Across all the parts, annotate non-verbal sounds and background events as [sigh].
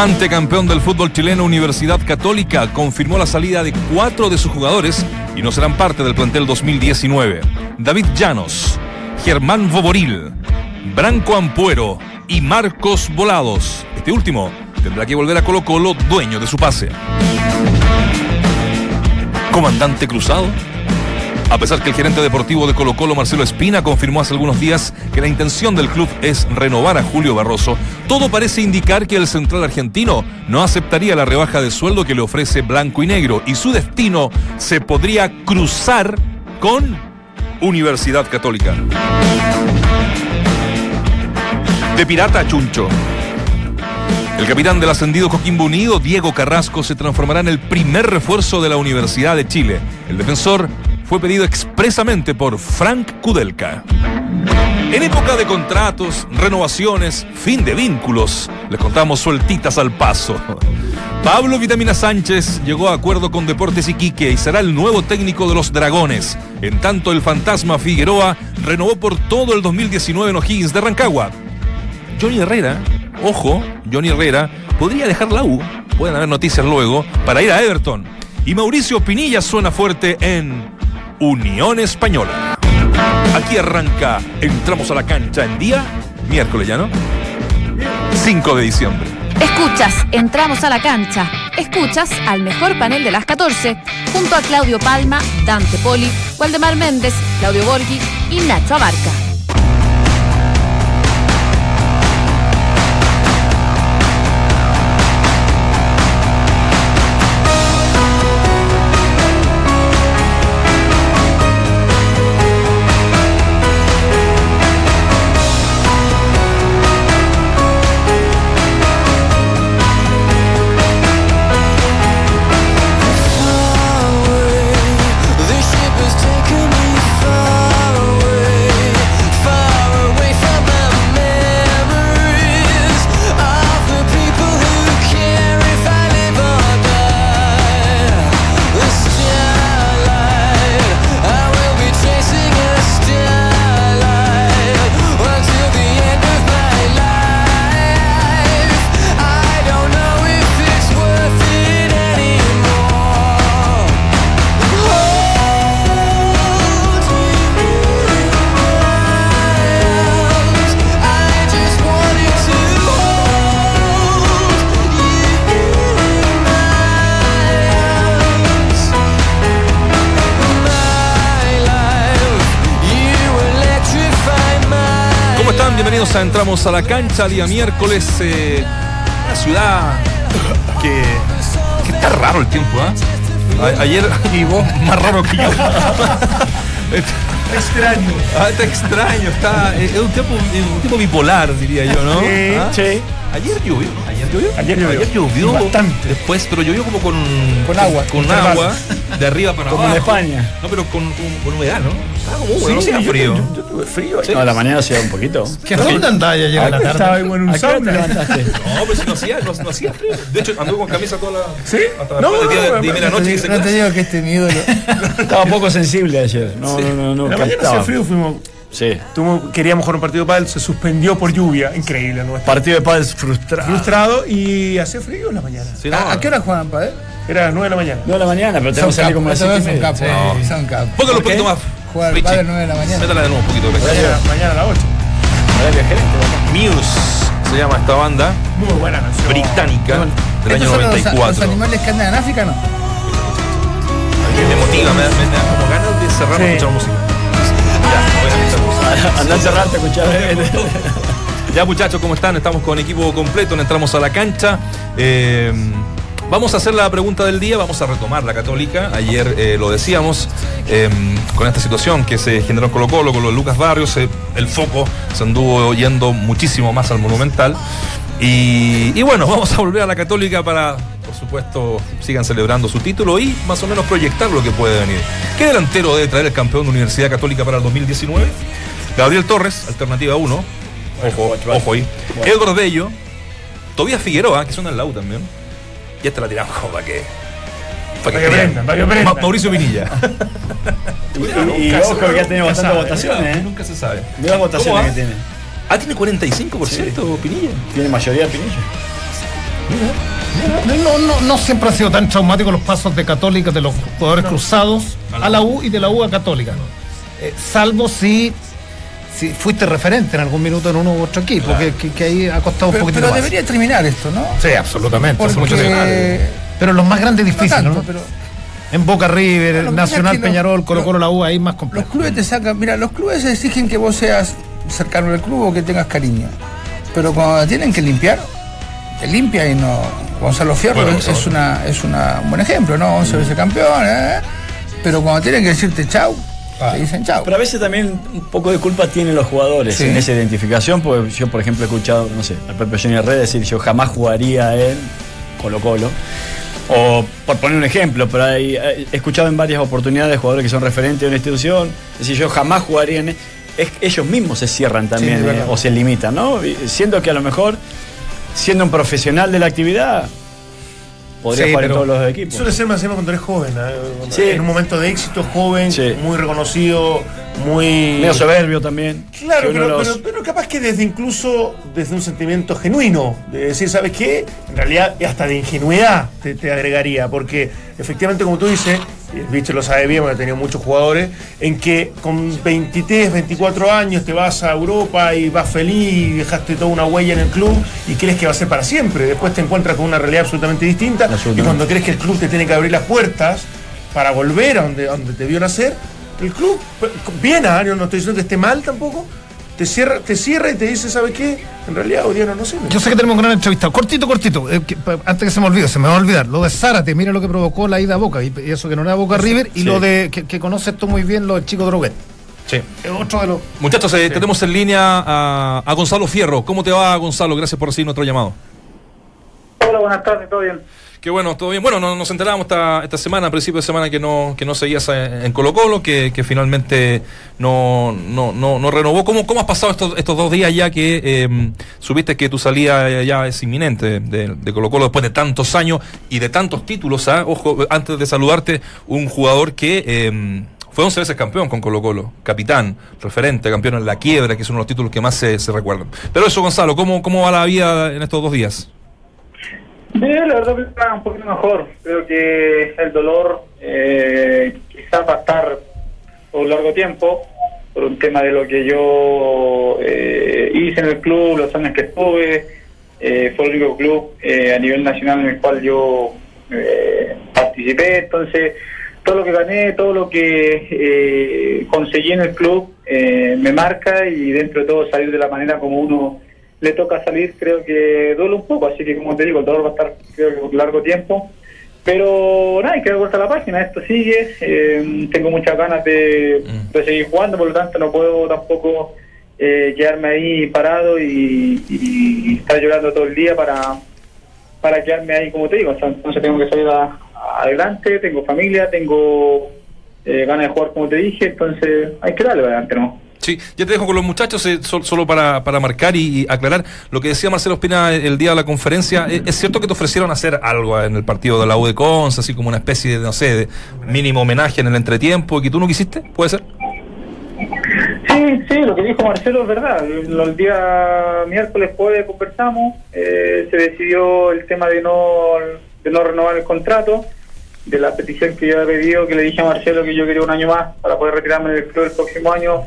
flamante campeón del fútbol chileno Universidad Católica confirmó la salida de cuatro de sus jugadores y no serán parte del plantel 2019. David Llanos, Germán Boboril, Branco Ampuero y Marcos Volados. Este último tendrá que volver a Colo Colo dueño de su pase. Comandante Cruzado. A pesar que el gerente deportivo de Colo Colo, Marcelo Espina, confirmó hace algunos días que la intención del club es renovar a Julio Barroso, todo parece indicar que el central argentino no aceptaría la rebaja de sueldo que le ofrece Blanco y Negro y su destino se podría cruzar con Universidad Católica. De pirata a chuncho. El capitán del ascendido Coquimbo Unido, Diego Carrasco, se transformará en el primer refuerzo de la Universidad de Chile. El defensor fue pedido expresamente por Frank Kudelka. En época de contratos, renovaciones, fin de vínculos, les contamos sueltitas al paso. Pablo Vitamina Sánchez llegó a acuerdo con Deportes Iquique y será el nuevo técnico de los Dragones. En tanto, el fantasma Figueroa renovó por todo el 2019 en O'Higgins de Rancagua. Johnny Herrera, ojo, Johnny Herrera, podría dejar la U, pueden haber noticias luego, para ir a Everton. Y Mauricio Pinilla suena fuerte en Unión Española. Aquí arranca, entramos a la cancha en día, miércoles ya, ¿no? 5 de diciembre. Escuchas, entramos a la cancha. Escuchas al mejor panel de las 14, junto a Claudio Palma, Dante Poli, Waldemar Méndez, Claudio Borghi y Nacho Abarca. A la cancha día miércoles. Eh, una ciudad que, que, está raro el tiempo, ¿ah? Ayer. [laughs] Y vos, más raro que yo. [laughs] extraño. Ah, está extraño, está. Es un tipo, un tipo bipolar, diría yo, ¿no? Sí, ¿Ah? sí. Ayer llovió. Ayer llovió. Ayer llovió. Ayer llovió. Bastante. Después, pero llovió como con. Con agua, Con, con agua. De arriba para Como abajo. en España. No, pero con, con, con humedad, ¿no? Estaba como húmedo, Sí, no hacía yo- frío. Yo, yo tuve frío. Sí. No, a la mañana hacía un poquito. ¿Qué dónde andaba ya llega la tarde? Estaba en un ¿A qué hora te sauna. levantaste? [laughs] No, pero si no hacía, no, no hacía frío. De hecho, anduve con camisa toda la. ¿Sí? Hasta No, después de, no, día- no, te digo que este mi ídolo. Estaba poco sensible ayer. No, no, no, no. En la mañana hacía frío, fuimos. Sí. tuvimos- queríamos jugar un partido de pádel, se suspendió por lluvia. Increíble, ¿no? Partido de pádel frustrado. frustrado y hacía frío en la mañana. Sí, no, ¿A, a qué hora juegan, padre? Era las 9 de la mañana. No a la mañana, pero tenemos que salir como a las Son siete y capos, media. son capos. Sí. Son capos. Póngalo un poquito más. Jugar Richie. padre 9 de la mañana. Métala de nuevo un poquito. Mañana, mañana a las 8. Horario gerente, papá. Muse se llama esta banda Muy buena canción. británica del año ¿Estos son los, los 94. animales que andan en África no? Me motiva, me, me da como ganas de cerrar Sí. escuchar música. Andá a cerrarte escuchar. [laughs] Ya muchachos, ¿cómo están? Estamos con equipo completo, entramos a la cancha. Eh, vamos a hacer la pregunta del día, vamos a retomar la católica. Ayer eh, lo decíamos, eh, con esta situación que se generó en Colo Colo, con los Lucas Barrios, eh, el foco se anduvo yendo muchísimo más al Monumental. Y bueno, [laughs] vamos a volver a la católica para, por supuesto, sigan celebrando su título y más o menos proyectar lo que puede venir. ¿Qué delantero debe traer el campeón de Universidad Católica para el 2019? Gabriel Torres, alternativa 1. Ojo, ojo ahí. Edward Bello, Tobías Figueroa, que suena en la U también. Y esta la tiramos como para que. Para que aprendan, para que aprendan. Ma- Mauricio Vinilla. [laughs] [laughs] Y, y ojo que ha tenido bastantes votaciones, ¿eh? Nunca se sabe. Mira las ¿Cómo votaciones que tiene. Ah, tiene 45% Pinilla. Tiene mayoría Pinilla. No, no, no siempre han sido tan traumáticos los pasos de Católica de los jugadores cruzados a la U y de la U a Católica. Eh, salvo si, si fuiste referente en algún minuto en uno u otro equipo, que, que- que ahí ha costado un Pero, poquitito pero más. debería terminar esto, ¿no? Sí, absolutamente. hace mucho. Pero los más grandes No difíciles, tanto, ¿no? pero En Boca River, Nacional es que lo- Peñarol, Colo lo- Colo la U, ahí más los complejo. clubes te sacan... Mira, los clubes exigen que vos seas cercano al club o que tengas cariño. Pero cuando tienen que limpiar, limpia y no... Gonzalo Fierro Bueno, es, es una, es una, un buen ejemplo, ¿no? 11 veces campeón, ¿eh? Pero cuando tienen que decirte chau, Ah. te dicen chau. Pero a veces también un poco de culpa tienen los jugadores Sí. en esa identificación, porque yo, por ejemplo, he escuchado, no sé, al propio Johnny Herrera decir yo jamás jugaría en Colo Colo. O por poner un ejemplo, pero hay- he escuchado en varias oportunidades jugadores que son referentes de una institución, decir yo jamás jugaría en... Es, ellos mismos se cierran también eh, o se limitan, ¿no? Siendo que a lo mejor, siendo un profesional de la actividad, podría Sí, jugar en todos los equipos. Suele ser más cuando eres joven, ¿eh? Sí. en un momento de éxito, joven, Sí. muy reconocido, muy... Medio soberbio también. Claro, pero, los- pero- pero capaz que desde incluso desde un sentimiento genuino, de decir, ¿sabes qué? En realidad hasta de ingenuidad te, te agregaría, porque efectivamente como tú dices, el bicho lo sabe bien, porque ha tenido muchos jugadores, en que con 23, 24 años te vas a Europa y vas feliz y dejaste toda una huella en el club y crees que va a ser para siempre. Después te encuentras con una realidad absolutamente distinta y cuando crees que el club te tiene que abrir las puertas para volver a donde, a donde te vio nacer, el club, bien, yo no estoy diciendo que esté mal tampoco, te cierra, te cierra y te dice, ¿sabe qué? En realidad Odiano no sirve. Yo sé que tenemos un gran entrevistado. Cortito, cortito. eh, que, antes que se me olvide, se me va a olvidar. Lo de Zárate, mira lo que provocó la ida a Boca. Y, y eso que no era Boca River. Y sí. lo de que, que conoces tú muy bien, lo del chico Droguet. Sí. Otro de los. Muchachos, eh, tenemos en línea a, a Gonzalo Fierro. ¿Cómo te va, Gonzalo? Gracias por recibir nuestro llamado. Hola, buenas tardes, ¿todo bien? Qué bueno, todo bien. Bueno, no- nos enterábamos esta, esta semana, a principio de semana, que no, que no seguías en en Colo Colo, que, finalmente no, no, no, no renovó. ¿Cómo, ¿Cómo has pasado estos, estos dos días ya que eh, supiste que tu salida ya es inminente de, de Colo Colo después de tantos años y de tantos títulos? ah? Ojo, antes de saludarte, un jugador que... eh, fue 11 veces campeón con Colo Colo, capitán, referente, campeón en la quiebra, que es uno de los títulos que más se, se recuerdan. Pero eso, Gonzalo, ¿cómo, ¿cómo va la vida en estos dos días? Bien, la verdad que está un poquito mejor. Creo que el dolor eh, quizás va a estar por un largo tiempo, por un tema de lo que yo eh, hice en el club, los años que estuve. Eh, fue el único club eh, a nivel nacional en el cual yo eh, participé. Entonces, todo lo que gané, todo lo que conseguí en el club me marca y dentro de todo salir de la manera como uno le toca salir, creo que duele un poco. Así que, como te digo, el dolor va a estar creo que por largo tiempo. Pero nada, hay que dar vuelta a la página, esto sigue, eh, tengo muchas ganas de, Mm. de seguir jugando, por lo tanto no puedo tampoco eh, quedarme ahí parado y, y estar llorando todo el día para, para quedarme ahí, como te digo, o sea, entonces tengo que salir a- adelante, tengo familia, tengo eh, ganas de jugar como te dije, entonces hay que darle adelante, ¿no? Sí, ya te dejo con los muchachos, eh, sol- solo para, para marcar y, aclarar lo que decía Marcelo Espina el día de la conferencia. ¿Es, es cierto que te ofrecieron hacer algo en el partido de la U así como una especie de, no sé, de mínimo homenaje en el entretiempo y que tú no quisiste? ¿Puede ser? Sí, sí, lo que dijo Marcelo es verdad. El, el día miércoles jueves conversamos, eh, se decidió el tema de no, de no renovar el contrato, de la petición que yo había pedido, que le dije a Marcelo que yo quería un año más para poder retirarme del club el próximo año,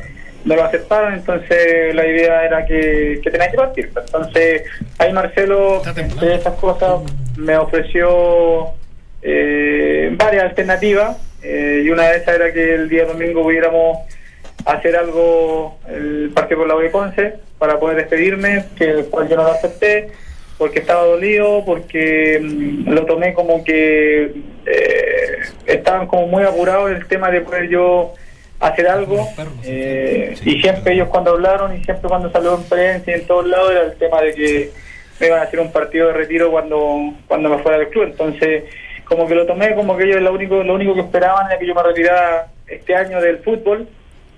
no lo aceptaron, entonces la idea era que, que tenía que partir. Entonces ahí Marcelo, entre esas cosas, me ofreció eh, varias alternativas eh, y una de esas era que el día domingo pudiéramos hacer algo el partido con la de Ponce para poder despedirme, que el cual yo no lo acepté porque estaba dolido, porque mm, lo tomé como que eh, estaban como muy apurados en el tema de poder yo hacer algo eh, y siempre ellos cuando hablaron y siempre cuando salió en prensa y en todos lados era el tema de que me iban a hacer un partido de retiro cuando cuando me fuera del club. Entonces como que lo tomé como que ellos lo único lo único que esperaban era que yo me retirara este año del fútbol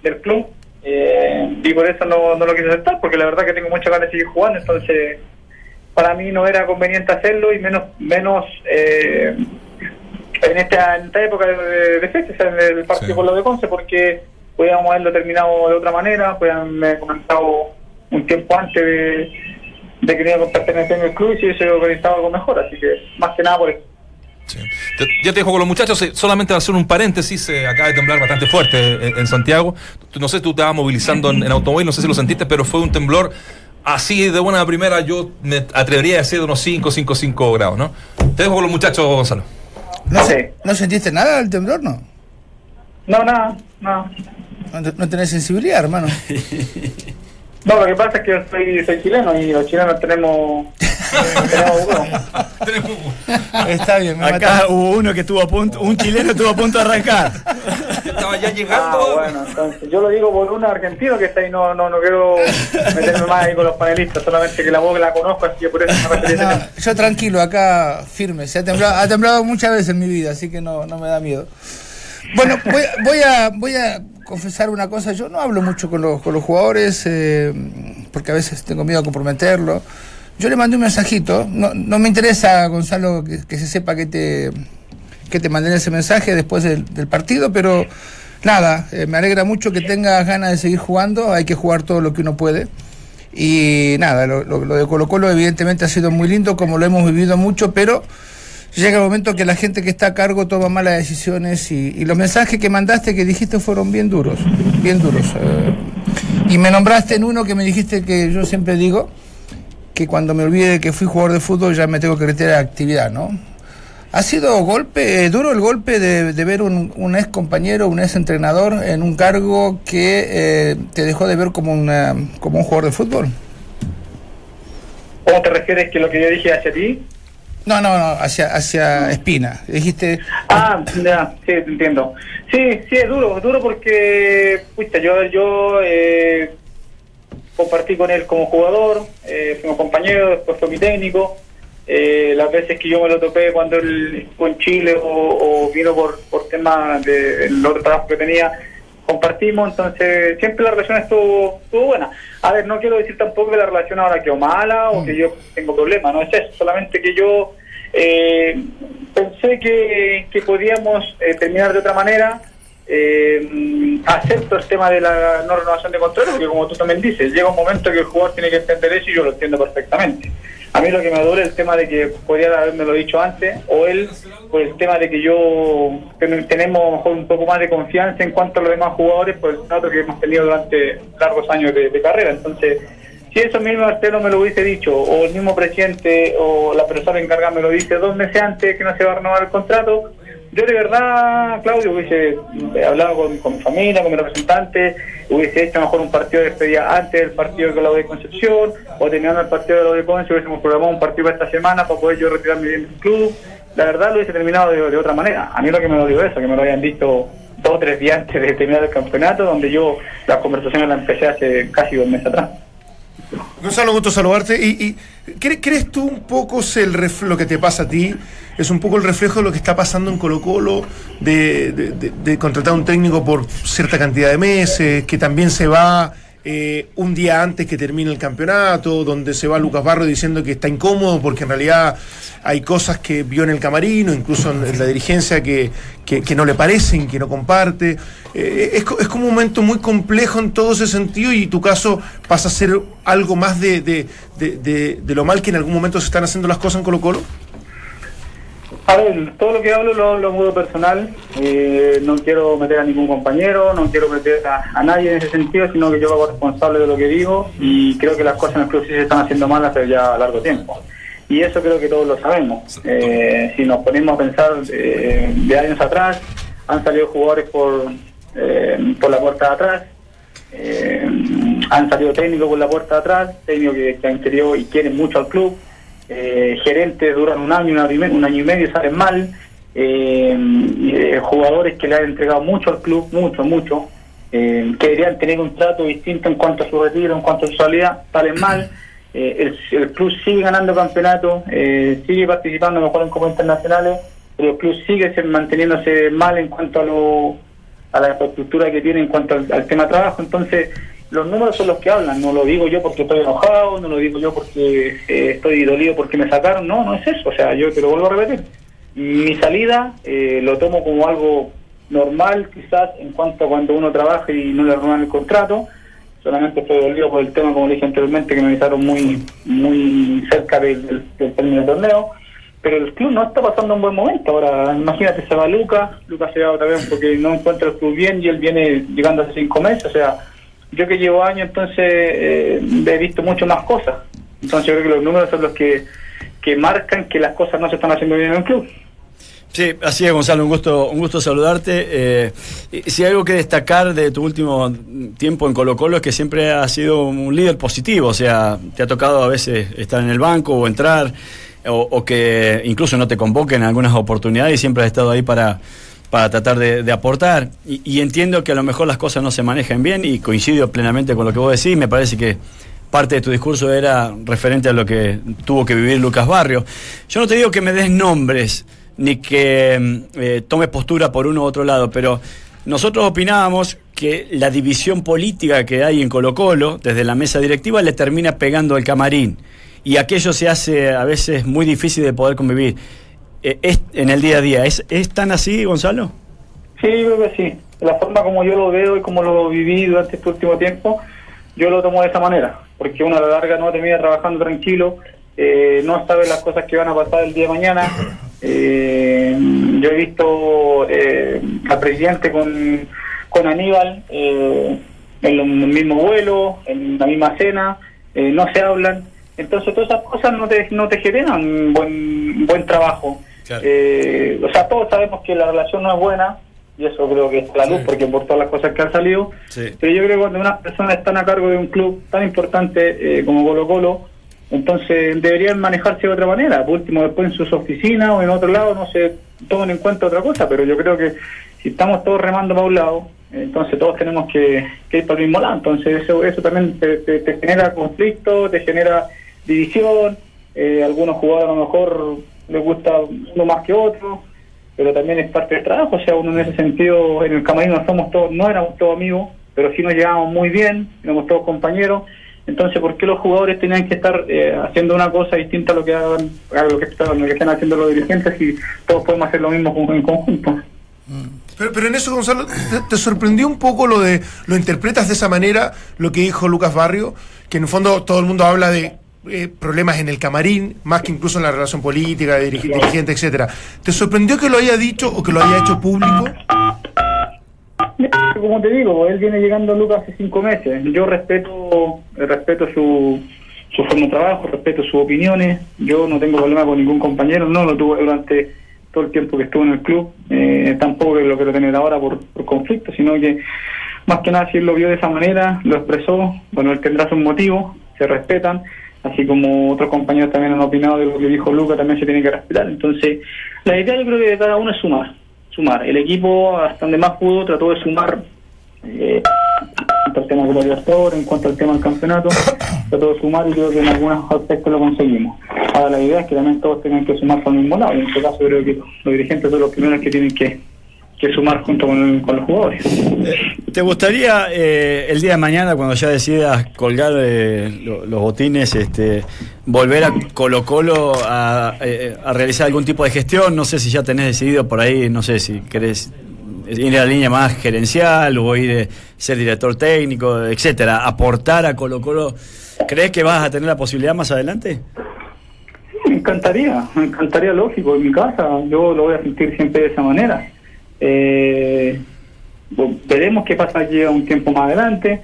del club eh, y por eso no, no lo quise aceptar porque la verdad que tengo muchas ganas de seguir jugando. Entonces para mí no era conveniente hacerlo y menos menos eh, en esta, en esta época de, de fecha, en el partido Sí. con lo de Conce, porque podíamos haberlo terminado de otra manera, podían haberme comentado un tiempo antes de, de que tenía que pertenecer en el club y si hubiese organizado algo mejor, así que más que nada por eso. Sí. Te- ya te dejo con los muchachos, eh, solamente para hacer un paréntesis, eh, acaba de temblar bastante fuerte eh, en, Santiago. No sé, tú te estabas movilizando en, en automóvil, no sé si lo sentiste, pero fue un temblor así de buena primera, yo me atrevería a decir de unos 5, 5, 5 grados, ¿no? Te dejo con los muchachos, Gonzalo. ¿No, Sí. ¿No sentiste nada del temblor, no? No, nada, nada. No, te- no tenés sensibilidad, hermano. [laughs] No, lo que pasa es que yo soy, soy chileno y los chilenos tenemos... [laughs] tenemos huevo. Está bien, me Acá mataste. hubo uno que estuvo a punto, un chileno estuvo a punto de arrancar. Estaba ya Ah, llegando. bueno, entonces yo lo digo por un argentino que está ahí, no, no, no quiero meterme más ahí con los panelistas, solamente que la voz la conozco, así que por eso me referí a ese No, yo tranquilo, acá firme. Se ha temblado, ha temblado muchas veces en mi vida, así que no, no me da miedo. Bueno, voy, voy a, voy a confesar una cosa. Yo no hablo mucho con los, con los jugadores eh, porque a veces tengo miedo a comprometerlo. Yo le mandé un mensajito. No, no me interesa, Gonzalo, que, se sepa que te, que te mandé ese mensaje después del, partido, pero nada, eh, me alegra mucho que tengas ganas de seguir jugando. Hay que jugar todo lo que uno puede. Y nada, lo, lo- lo de Colo Colo evidentemente ha sido muy lindo, como lo hemos vivido mucho, pero llega el momento que la gente que está a cargo toma malas decisiones y, los mensajes que mandaste, que dijiste, fueron bien duros, bien duros. eh. y me nombraste en uno que me dijiste que yo siempre digo, que cuando me olvide de que fui jugador de fútbol ya me tengo que retirar de actividad, ¿no? ¿Ha sido golpe, eh, duro el golpe de, de ver un, un ex compañero, un ex entrenador en un cargo que eh, te dejó de ver como, una, como un jugador de fútbol? ¿Cómo te refieres que lo que yo dije hacia ti? No, no, no, hacia, hacia Espina. Dijiste, Ah, ya, sí, te entiendo. Sí, sí, es duro, es duro porque, pucha, yo, yo eh, compartí con él como jugador, eh, fuimos compañeros, después fue mi técnico. Eh, las veces que yo me lo topé cuando él estuvo en Chile o, o vino por, por temas del otro trabajo que tenía, compartimos, entonces siempre la relación estuvo, estuvo buena. A ver, no quiero decir tampoco que la relación ahora quedó mala o que yo tengo problemas, no es eso, solamente que yo eh, pensé que, que podíamos eh, terminar de otra manera. Eh, acepto el tema de la no renovación de contrato, porque como tú también dices, llega un momento que el jugador tiene que entender eso y yo lo entiendo perfectamente. A mí lo que me duele es el tema de que podría haberme lo dicho antes, o él, por el tema de que yo ten- tenemos un poco más de confianza en cuanto a los demás jugadores, por el trato que hemos tenido durante largos años de, de carrera. Entonces, si eso mismo Marcelo me lo hubiese dicho, o el mismo presidente o la persona encargada me lo dice dos meses antes que no se va a renovar el contrato, yo de verdad, Claudio, hubiese eh, hablado con, mi familia, con mi representante, hubiese hecho mejor un partido de despedida antes del partido de la de Concepción, o terminando el partido de la de Concepción, hubiésemos programado un partido para esta semana para poder yo retirarme bien del club. La verdad lo hubiese terminado de, otra manera. A mí lo que me lo dio eso, que me lo hayan visto dos o tres días antes de terminar el campeonato, donde yo las conversaciones las empecé hace casi dos meses atrás. Gonzalo, gusto saludarte. ¿Y, y ¿cre- crees tú un poco es el que te pasa a ti? ¿Es un poco el reflejo de lo que está pasando en Colo Colo, de, de- de- de contratar un técnico por cierta cantidad de meses, que también se va eh, un día antes que termine el campeonato, donde se va Lucas Barro diciendo que está incómodo porque en realidad hay cosas que vio en el camarino, incluso en, la dirigencia, que, que- que no le parecen, que no comparte. Eh, es, co- es como un momento muy complejo en todo ese sentido y tu caso pasa a ser algo más de- de- de lo mal que en algún momento se están haciendo las cosas en Colo Colo. A ver, todo lo que hablo lo, lo mudo personal. Eh, no quiero meter a ningún compañero, no quiero meter a, a nadie en ese sentido, sino que yo hago responsable de lo que digo y creo que las cosas en el club sí se están haciendo mal hace ya largo tiempo. Y eso creo que todos lo sabemos. Eh, si nos ponemos a pensar eh, de años atrás, han salido jugadores por, eh, por la puerta de atrás, eh, han salido técnicos por la puerta de atrás, técnicos que, que han querido y quieren mucho al club, eh, gerentes duran un año, un año y medio, salen mal, eh, eh, jugadores que le han entregado mucho al club, mucho, mucho, eh, que deberían tener un trato distinto en cuanto a su retiro, en cuanto a su salida, salen mal. Eh, el, club sigue ganando campeonatos, sigue participando mejor en copas internacionales, pero el club sigue se- manteniéndose mal en cuanto a lo a la infraestructura que tiene en cuanto al, al tema trabajo. Entonces, los números son los que hablan. No lo digo yo porque estoy enojado, no lo digo yo porque eh, estoy dolido porque me sacaron. No, no es eso. O sea, yo te lo vuelvo a repetir. Mi salida eh, lo tomo como algo normal, quizás, en cuanto a cuando uno trabaja y no le renuevan el contrato. solamente estoy dolido por el tema, como dije anteriormente, que me avisaron muy, muy cerca del, del, término del torneo. Pero el club no está pasando un buen momento. Ahora, imagínate, se va Lucas, Lucas se va otra vez porque no encuentra el club bien y él viene llegando hace cinco meses. O sea, yo que llevo años, entonces eh, he visto mucho más cosas. Entonces yo creo que los números son los que, que marcan que las cosas no se están haciendo bien en el club. Sí, así es, Gonzalo, un gusto, un gusto saludarte. Eh, si hay algo que destacar de tu último tiempo en Colo Colo es que siempre has sido un líder positivo, o sea, te ha tocado a veces estar en el banco o entrar, o, o que incluso no te convoquen en algunas oportunidades y siempre has estado ahí para, para tratar de, aportar. Y, entiendo que a lo mejor las cosas no se manejan bien y coincido plenamente con lo que vos decís, me parece que parte de tu discurso era referente a lo que tuvo que vivir Lucas Barrio. Yo no te digo que me des nombres ni que eh, tome postura por uno u otro lado, pero nosotros opinábamos que la división política que hay en Colo Colo, desde la mesa directiva, le termina pegando al camarín. Y aquello se hace a veces muy difícil de poder convivir. Eh, es, en el día a día, ¿es, ¿es tan así, Gonzalo? Sí, yo creo que sí. La forma como yo lo veo y como lo viví durante este último tiempo, yo lo tomo de esa manera. Porque uno a la larga no termina trabajando tranquilo, eh, no sabe las cosas que van a pasar el día de mañana. Eh, yo he visto eh, al presidente con, con Aníbal eh, en el mismo vuelo, en la misma cena, eh, no se hablan. Entonces todas esas cosas no te, no te generan buen, buen trabajo. Claro. Eh, o sea, todos sabemos que la relación no es buena, y eso creo que es la luz, Sí. porque por todas las cosas que han salido. Sí. Pero yo creo que cuando unas personas están a cargo de un club tan importante eh, como Colo Colo, entonces deberían manejarse de otra manera. Por último, después en sus oficinas o en otro lado, no se tomen en cuenta otra cosa. Pero yo creo que si estamos todos remando para un lado, entonces todos tenemos que, que ir para el mismo lado. Entonces eso, eso también te, te- te genera conflicto, te genera división. Eh, algunos jugadores a lo mejor les gusta uno más que otro pero también es parte del trabajo, o sea, uno en ese sentido, en el camarino somos todos, no éramos todos amigos, pero sí nos llevábamos muy bien, éramos todos compañeros, entonces, ¿por qué los jugadores tenían que estar eh, haciendo una cosa distinta a lo que hagan, a lo que, están, lo que están haciendo los dirigentes y todos podemos hacer lo mismo en conjunto? Pero, pero en eso, Gonzalo, ¿te, te sorprendió un poco lo de, lo interpretas de esa manera, lo que dijo Lucas Barrio, que en el fondo todo el mundo habla de eh, problemas en el camarín, más que incluso en la relación política, de dirigente, etcétera. ¿Te sorprendió que lo haya dicho o que lo haya hecho público? Como te digo, él viene llegando a Lucas hace cinco meses. Yo respeto respeto su, su forma de trabajo, respeto sus opiniones. Yo no tengo problema con ningún compañero, no lo tuve durante todo el tiempo que estuve en el club. Eh, tampoco lo quiero tener ahora por, por conflicto, sino que más que nada si él lo vio de esa manera, lo expresó, bueno, él tendrá sus motivos, se respetan, así como otros compañeros también han opinado de lo que dijo Lucas, también se tiene que respetar. Entonces, la idea yo creo que de cada uno es sumar, sumar. El equipo, hasta donde más pudo, trató de sumar eh, en cuanto al tema del director, en cuanto al tema del campeonato, [coughs] trató de sumar y creo que en algunos aspectos lo conseguimos. Ahora la idea es que también todos tengan que sumar por el mismo lado, y en este caso creo que los dirigentes son los primeros que tienen que, que sumar junto con, con los jugadores. ¿Te gustaría eh, el día de mañana, cuando ya decidas colgar eh, lo- los botines, este, volver a Colo Colo a, eh, a realizar algún tipo de gestión? No sé si ya tenés decidido por ahí, no sé si querés ir a la línea más gerencial o ir a ser director técnico, etcétera, aportar a Colo Colo. ¿Crees que vas a tener la posibilidad más adelante? Me encantaría, me encantaría, lógico, en mi casa, yo lo voy a sentir siempre de esa manera. Eh, veremos qué pasa aquí a un tiempo más adelante.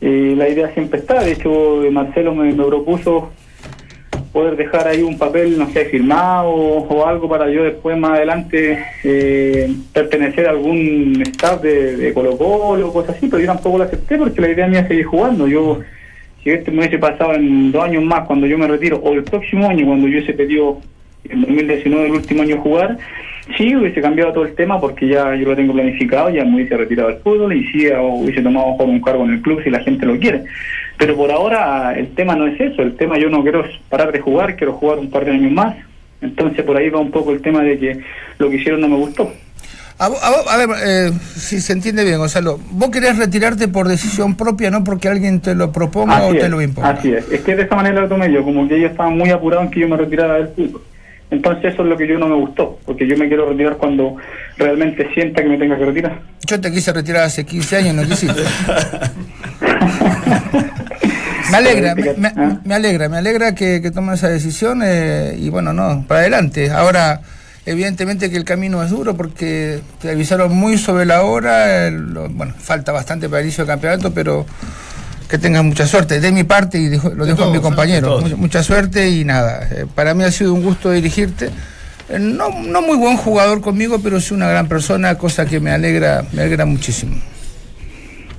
Eh, la idea siempre está, de hecho Marcelo me, propuso poder dejar ahí un papel, no sé, firmado o algo para yo después más adelante eh, pertenecer a algún staff de, Colo Colo o cosas así, pero yo tampoco lo acepté porque la idea mía es seguir jugando. Yo si esto me hubiese pasado en dos años más cuando yo me retiro, o el próximo año cuando yo hubiese pedido en 2019 el último año jugar, sí hubiese cambiado todo el tema porque ya yo lo tengo planificado, ya me hubiese retirado del fútbol y sí hubiese tomado un cargo en el club si la gente lo quiere. Pero por ahora el tema no es eso, el tema yo no quiero parar de jugar, quiero jugar un par de años más. Entonces por ahí va un poco el tema de que lo que hicieron no me gustó. A, a a ver, eh, si se entiende bien, Gonzalo, vos querés retirarte por decisión propia, no porque alguien te lo proponga o te lo imponga. Así es, es que de esa manera lo tomé yo, como que ellos estaban muy apurados en que yo me retirara del fútbol. Entonces eso es lo que yo no me gustó, porque yo me quiero retirar cuando realmente sienta que me tenga que retirar. Yo te quise retirar hace 15 años, no quisiste. [laughs] alegra, me, este me- que- ¿ah? me alegra, me alegra que, que tomen esa decisión eh, y bueno, no, para adelante. Ahora, evidentemente que el camino es duro porque te avisaron muy sobre la hora, el- lo- bueno, falta bastante para el inicio del campeonato, pero que tengas mucha suerte. De mi parte, y lo dejo a mi todos, compañero, mucha, mucha suerte y nada. eh, para mí ha sido un gusto dirigirte. Eh, no, no muy buen jugador conmigo, pero sí una gran persona, cosa que me alegra, me alegra muchísimo.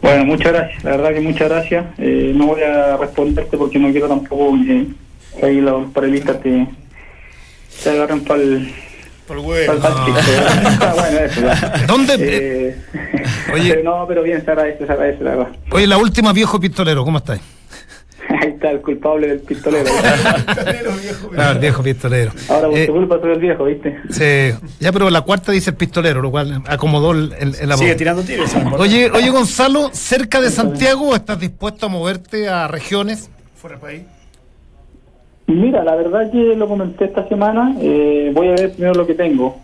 Bueno, muchas gracias, la verdad que muchas gracias. Eh, no voy a responderte porque no quiero tampoco que ahí los panelistas te, te agarren para el Por huevo. Ah, bueno, eso ya. ¿Dónde? Eh, [laughs] Oye. pero no, pero bien, se agradece, se agradece, la verdad. Oye, la última, viejo pistolero, ¿cómo estáis? [laughs] Ahí está el culpable del pistolero. [laughs] Ah, el viejo pistolero. Ahora por Eh, tu culpa soy el viejo, ¿viste? sí, ya, pero la cuarta dice el pistolero, lo cual acomodó el, el, el. Sigue tirando tiros. Oye, oye, Gonzalo, cerca de Santiago, ¿estás dispuesto a moverte a regiones? Fuera del país. Mira, la verdad que lo comenté esta semana. eh, voy a ver primero lo que tengo.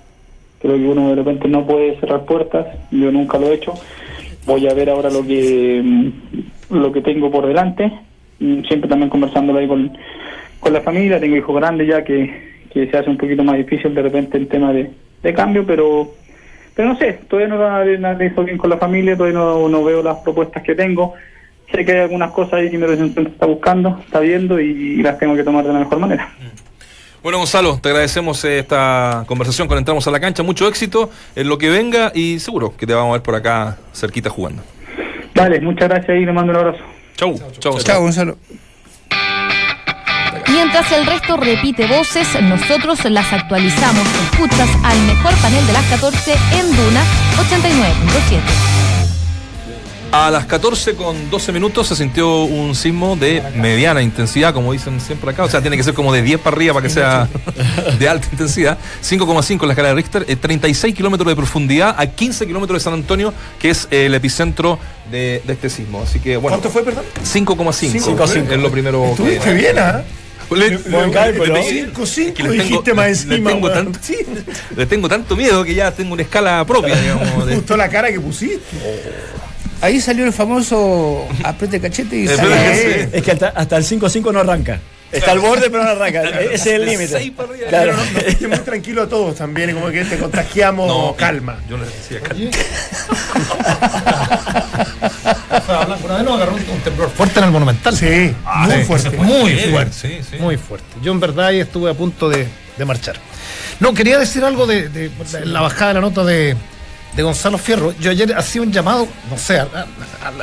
Creo que uno de repente no puede cerrar puertas. Yo nunca lo he hecho. Voy a ver ahora lo que mm, lo que tengo por delante. Mm, Siempre también conversándolo ahí con, con la familia. Tengo hijos grandes ya que, que se hace un poquito más difícil de repente el tema de, de cambio, pero pero no sé, todavía no lo analizo bien con la familia, todavía no, no veo las propuestas que tengo. Sé que hay algunas cosas ahí que mi representante está buscando, está viendo y, las tengo que tomar de la mejor manera. Bueno, Gonzalo, te agradecemos esta conversación con Entramos a la Cancha. Mucho éxito en lo que venga y seguro que te vamos a ver por acá cerquita jugando. Vale, muchas gracias y le mando un abrazo. Chau, chau. Chao, Gonzalo. Mientras el resto repite voces, nosotros las actualizamos. Escuchas al mejor panel de las 14 en Duna 89.7. A las 14 con 12 minutos se sintió un sismo de mediana intensidad, como dicen siempre acá. O sea, tiene que ser como de 10 para arriba para que sea [laughs] de alta intensidad. 5,5 en la escala de Richter, eh, 36 kilómetros de profundidad a 15 kilómetros de San Antonio, que es eh, el epicentro de, de este sismo. Así que, bueno. ¿Cuánto fue, perdón? 5,5 es lo primero que. Estuviste bien, ¿ah? Le- Buen cálculo. le- Cinco, cinco, que tengo- les encima, tengo weón. tanto, sí, les tengo tanto miedo que ya tengo una escala propia, [laughs] digamos. Me de- gustó la cara que pusiste. Ahí salió el famoso apriete cachete y Es sale. Es que hasta, hasta el 5-5 no arranca. Está al borde, pero no arranca. Ese es el límite. Claro. No, nos [laughs] fuiste muy tranquilo a todos también, como que te contagiamos No, calma. Yo le decía calma. Una vez nos agarró un, temblor fuerte en el Monumental. Sí, muy Sí, fuerte. Muy fuerte. sí, sí. Muy fuerte. Yo en verdad ahí estuve a punto de, de marchar. No, quería decir algo de, de- de la bajada de la nota de, de Gonzalo Fierro. Yo ayer hacía un llamado, no sé, a,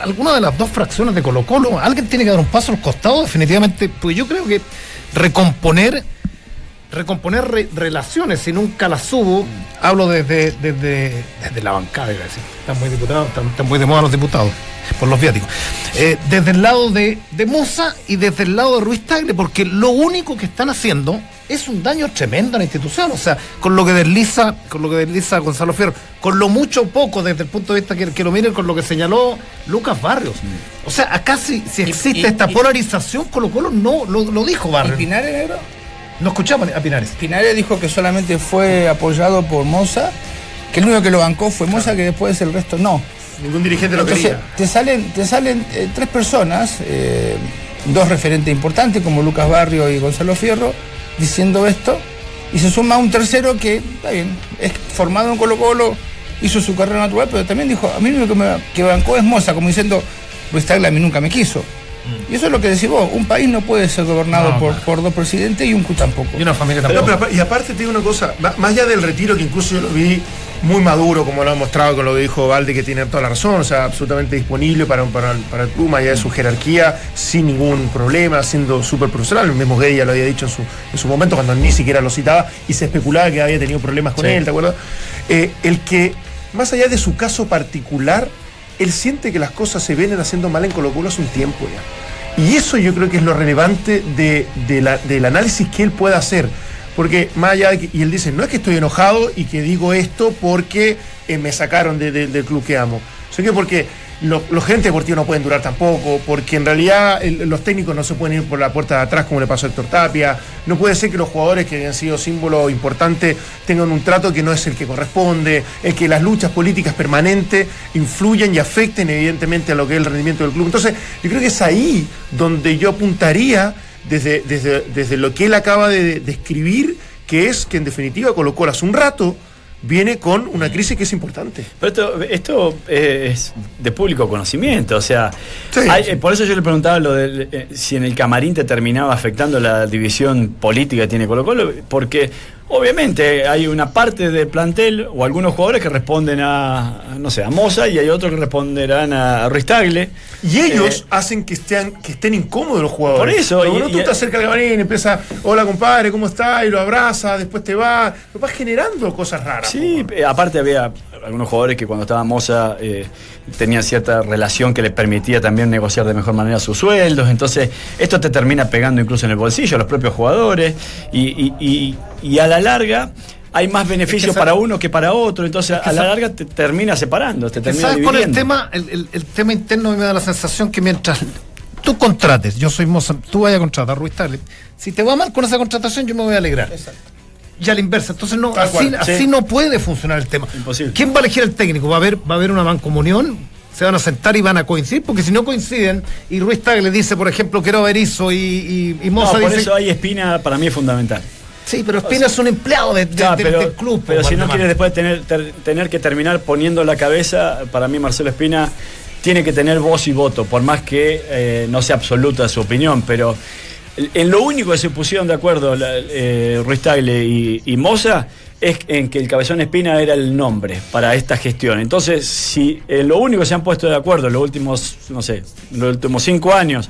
alguna de las dos fracciones de Colo Colo. Alguien tiene que dar un paso al costado, definitivamente, porque yo creo que recomponer recomponer re- relaciones, si nunca las hubo, hablo desde, desde, desde la bancada, iba a decir. Están muy diputados, están, están muy de moda los diputados, por los viáticos. Eh, desde el lado de, de Moza y desde el lado de Ruiz Tagle, porque lo único que están haciendo es un daño tremendo a la institución. O sea, con lo que desliza, con lo que desliza Gonzalo Fierro, con lo mucho o poco desde el punto de vista que, que lo miren con lo que señaló Lucas Barrios. O sea, acá si, si existe y- esta y- polarización, Colo Colo no lo, lo dijo ¿Y Barrios. Pinares, negro? No escuchamos a Pinares. Pinares dijo que solamente fue apoyado por Moza, que el único que lo bancó fue Moza, que después el resto no. Ningún dirigente lo Entonces, quería. te salen, te salen eh, tres personas, eh, dos referentes importantes como Lucas Barrio y Gonzalo Fierro, diciendo esto, y se suma un tercero que, está bien, es formado en Colo Colo, hizo su carrera natural, pero también dijo, a mí lo único que me que bancó es Moza, como diciendo, Luis Tagla a mí nunca me quiso. Y eso es lo que decís vos, un país no puede ser gobernado No, por, por dos presidentes y un Q tampoco. Y una familia tampoco. pero y aparte te digo una cosa, más allá del retiro que incluso yo lo vi muy maduro, como lo ha mostrado con lo que dijo Valde, que tiene toda la razón, o sea, absolutamente disponible para, para, para el club, más allá de su jerarquía, sin ningún problema, siendo súper profesional. El mismo Gay ya lo había dicho en su, en su momento, cuando ni siquiera lo citaba y se especulaba que había tenido problemas con Sí. él, ¿te acuerdas? Eh, el que, más allá de su caso particular, él siente que las cosas se vienen haciendo mal en Colo Colo hace un tiempo ya. Y eso yo creo que es lo relevante de, del análisis que él pueda hacer. Porque más allá de que, y él dice, no es que estoy enojado y que digo esto porque eh, me sacaron de- de- del club que amo. O sea que porque lo- los gerentes deportivos no pueden durar tampoco, porque en realidad el- los técnicos no se pueden ir por la puerta de atrás como le pasó a Héctor Tapia. No puede ser que los jugadores que han sido símbolo importante tengan un trato que no es el que corresponde, es que las luchas políticas permanentes influyan y afecten evidentemente a lo que es el rendimiento del club. Entonces, yo creo que es ahí donde yo apuntaría desde, desde, desde lo que él acaba de describir, que es que en definitiva colocó hace un rato viene con una crisis que es importante. Pero esto, esto es de público conocimiento, o sea, Sí, hay- sí. por eso yo le preguntaba lo de eh, si en el camarín te terminaba afectando la división política que tiene Colo Colo, porque obviamente hay una parte del plantel o algunos jugadores que responden a, no sé, a Moza y hay otros que responderán a Ruiz Tagle. Y ellos Eh, hacen que estén, que estén incómodos los jugadores. Por eso, Pero y- bueno, tú y- te acercas al camarín, empieza, hola compadre, ¿cómo estás? Y lo abraza, después te va. Lo vas generando cosas raras. Sí, eh, aparte había algunos jugadores que cuando estaba Moza eh, tenían cierta relación que les permitía también negociar de mejor manera sus sueldos. Entonces, esto te termina pegando incluso en el bolsillo a los propios jugadores. Y, y- y- y a la larga hay más beneficios para uno que para otro. Entonces, que a la larga te termina separando, te termina ¿Sabes cuál es el tema? El, el- el tema interno me da la sensación que mientras tú contrates, yo soy Moza, tú vayas a contratar a Ruiz Tagle, si te va mal con esa contratación yo me voy a alegrar. Y a la inversa, entonces no, Tal así, cual, así sí. no puede funcionar el tema. Imposible. ¿Quién va a elegir el técnico? ¿Va a haber, va a haber una mancomunión? ¿Se van a sentar y van a coincidir? Porque si no coinciden, y Ruiz Tagle dice, por ejemplo, quiero ver Berizzo y, y, y No, por dice. eso ahí Espina para mí es fundamental. Sí, pero Espina es un empleado de- de- pero, del club. pero si no quieres después tener, ter- tener que terminar poniendo la cabeza, para mí Marcelo Espina tiene que tener voz y voto, por más que eh, no sea absoluta su opinión, pero en lo único que se pusieron de acuerdo la- eh, Ruiz Tagle y, y Moza es en que el Cabezón Espina era el nombre para esta gestión. Entonces, si eh, lo único que se han puesto de acuerdo en los últimos, no sé, los últimos cinco años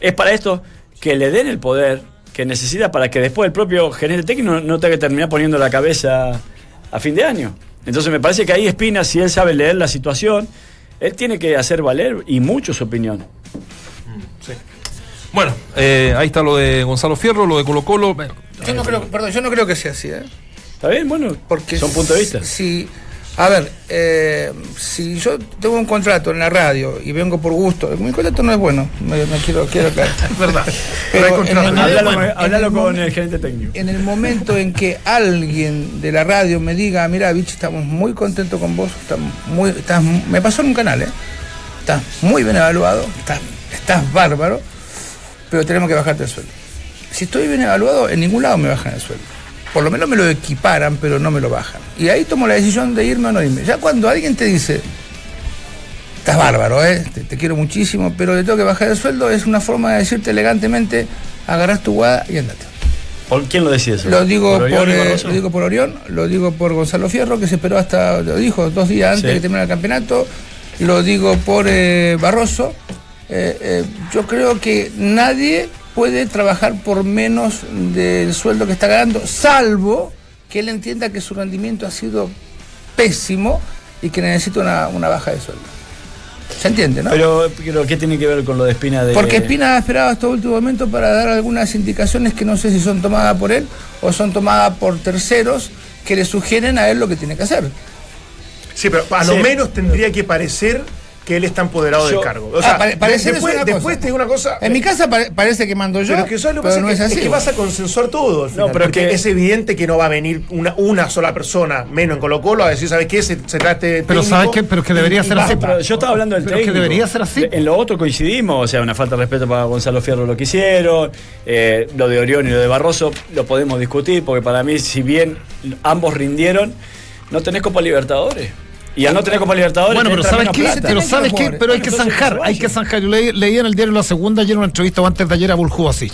es para esto, que le den el poder que necesita para que después el propio gerente técnico no, no tenga que terminar poniendo la cabeza a fin de año. Entonces me parece que ahí Espina, si él sabe leer la situación, él tiene que hacer valer y mucho su opinión. Bueno, eh, ahí está lo de Gonzalo Fierro, lo de Colo Colo. Yo no creo, perdón, yo no creo que sea así, ¿eh? ¿Está bien? Bueno, Porque son puntos de vista. Si, a ver, eh, si yo tengo un contrato en la radio y vengo por gusto, mi contrato no es bueno, me, me quiero, quiero aclarar. [laughs] Es verdad. Pero hay en contrato. el- Háblalo, bueno, en háblalo el con el gerente técnico. En el momento en que alguien de la radio me diga, mira, Vichy, estamos muy contentos con vos, estamos muy, estás, me pasó en un canal, ¿eh? Estás muy bien evaluado, estás, estás bárbaro, pero tenemos que bajarte el sueldo. Si estoy bien evaluado, en ningún lado me bajan el sueldo. Por lo menos me lo equiparan, pero no me lo bajan. Y ahí tomo la decisión de irme o no irme. Ya cuando alguien te dice, estás bárbaro, ¿eh? te, te quiero muchísimo, pero le tengo que bajar el sueldo, es una forma de decirte elegantemente, agarrás tu guada y andate. ¿Por quién lo decía eso? Lo digo, por, eh, lo digo por Orión, lo digo por Gonzalo Fierro, que se esperó hasta, lo dijo, dos días antes Sí. de que terminara el campeonato. Lo digo por eh, Barroso. Eh, eh, yo creo que nadie puede trabajar por menos del sueldo que está ganando, salvo que él entienda que su rendimiento ha sido pésimo y que necesita una, una baja de sueldo. ¿Se entiende, no? Pero, pero ¿qué tiene que ver con lo de Espina de Porque Espina ha esperado hasta último momento para dar algunas indicaciones que no sé si son tomadas por él o son tomadas por terceros que le sugieren a él lo que tiene que hacer. Sí, pero a Sí. lo menos tendría que parecer que él está empoderado Yo- del cargo. O Ah, sea, pare- parecer es después, una después cosa. te digo una cosa. En mi casa pare- parece que mando yo, pero es que ¿sabes lo que pasa? no es, es que, así. es que vas a consensuar todo. al final, pero porque que- es evidente que no va a venir una, una sola persona, menos en Colo Colo, a decir, ¿sabes qué? Se, se trate Pero ¿sabes qué? Pero que debería ser así. Pero yo estaba hablando del Pero que técnico. debería ser así. En lo otro coincidimos, o sea, una falta de respeto para Gonzalo Fierro lo que hicieron, eh, lo de Orión y lo de Barroso lo podemos discutir, porque para mí, si bien ambos rindieron, no tenés Copa Libertadores. Y al no tener Copa Libertadores, Bueno, pero ¿sabes qué? plata. Pero ¿sabes qué? Pero hay que zanjar, hay que zanjar. Yo leí, leí en el diario La Segunda ayer una entrevista o antes de ayer a Buljú así.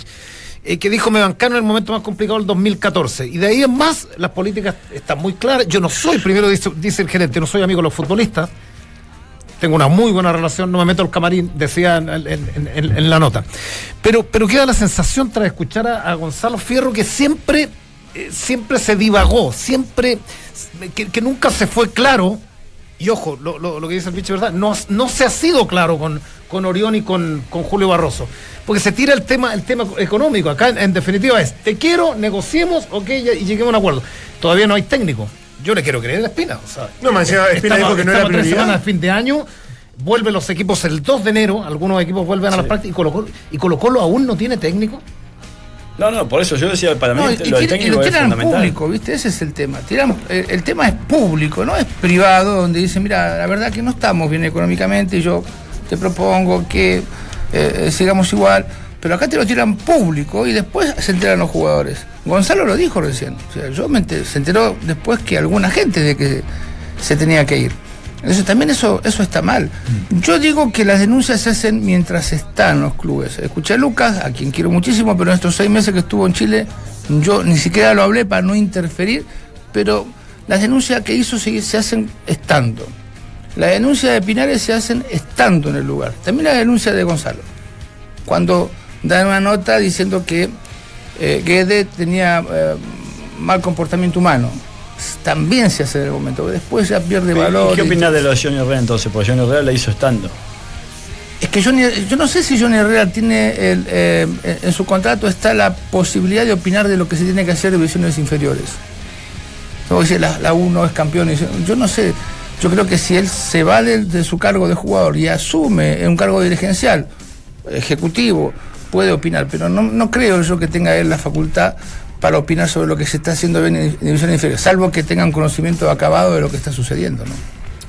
eh, que dijo me bancaron en el momento más complicado del 2014. Y de ahí en más, las políticas están muy claras. Yo no soy, primero dice, dice el gerente, no soy amigo de los futbolistas. Tengo una muy buena relación, no me meto al camarín, decía en, en- en- en- en la nota. Pero, pero queda la sensación tras escuchar a, a Gonzalo Fierro que siempre, eh, siempre se divagó, siempre, que, que nunca se fue claro. Y ojo, lo, lo- lo que dice el bicho, ¿verdad? No, no se ha sido claro con, con Orión y con, con Julio Barroso. Porque se tira el tema, el tema económico. Acá, en, en definitiva, es: te quiero, negociemos, ok, ya- y lleguemos a un acuerdo. Todavía no hay técnico. Yo le quiero creer a Espina. O sea, No, me decía, Espina dijo que no era tres prioridad. semanas de fin de año. vuelven los equipos el 2 de enero, algunos equipos vuelven a las prácticas y Colo Colo, y Colo Colo aún no tiene técnico. No, no, por eso yo decía, para mí No, lo del tiran- y técnico lo es tiran fundamental. público, ¿viste? Ese es el tema. Tiran- eh, el tema es público, no es privado, donde dicen, mira, la verdad que no estamos bien económicamente y yo te propongo que eh, sigamos igual. Pero acá te lo tiran público y después se enteran los jugadores. Gonzalo lo dijo recién. O sea, yo me enter- se enteró después que alguna gente de que se tenía que ir. Entonces también eso, eso está mal. Yo digo que las denuncias se hacen mientras están los clubes. Escuché a Lucas, a quien quiero muchísimo, pero en estos seis meses que estuvo en Chile, yo ni siquiera lo hablé para no interferir, pero las denuncias que hizo se, se hacen estando. Las denuncias de Pinares se hacen estando en el lugar. También la denuncia de Gonzalo. Cuando dan una nota diciendo que eh, Guede tenía eh, mal comportamiento humano. También se hace en el momento. Después ya pierde valor. ¿Y ¿Qué opinas de los Johnny Herrera entonces? Porque Johnny Herrera le hizo estando. Es que Johnny, yo no sé si Johnny Herrera tiene el, eh, en su contrato está la posibilidad de opinar de lo que se tiene que hacer de divisiones inferiores. Como dice, la, la U no es campeón. Yo no sé. Yo creo que si él se va de, de su cargo de jugador y asume un cargo dirigencial, ejecutivo, puede opinar, pero no, no creo yo que tenga él la facultad para opinar sobre lo que se está haciendo bien en divisiones inferiores, salvo que tengan conocimiento acabado de lo que está sucediendo. ¿no?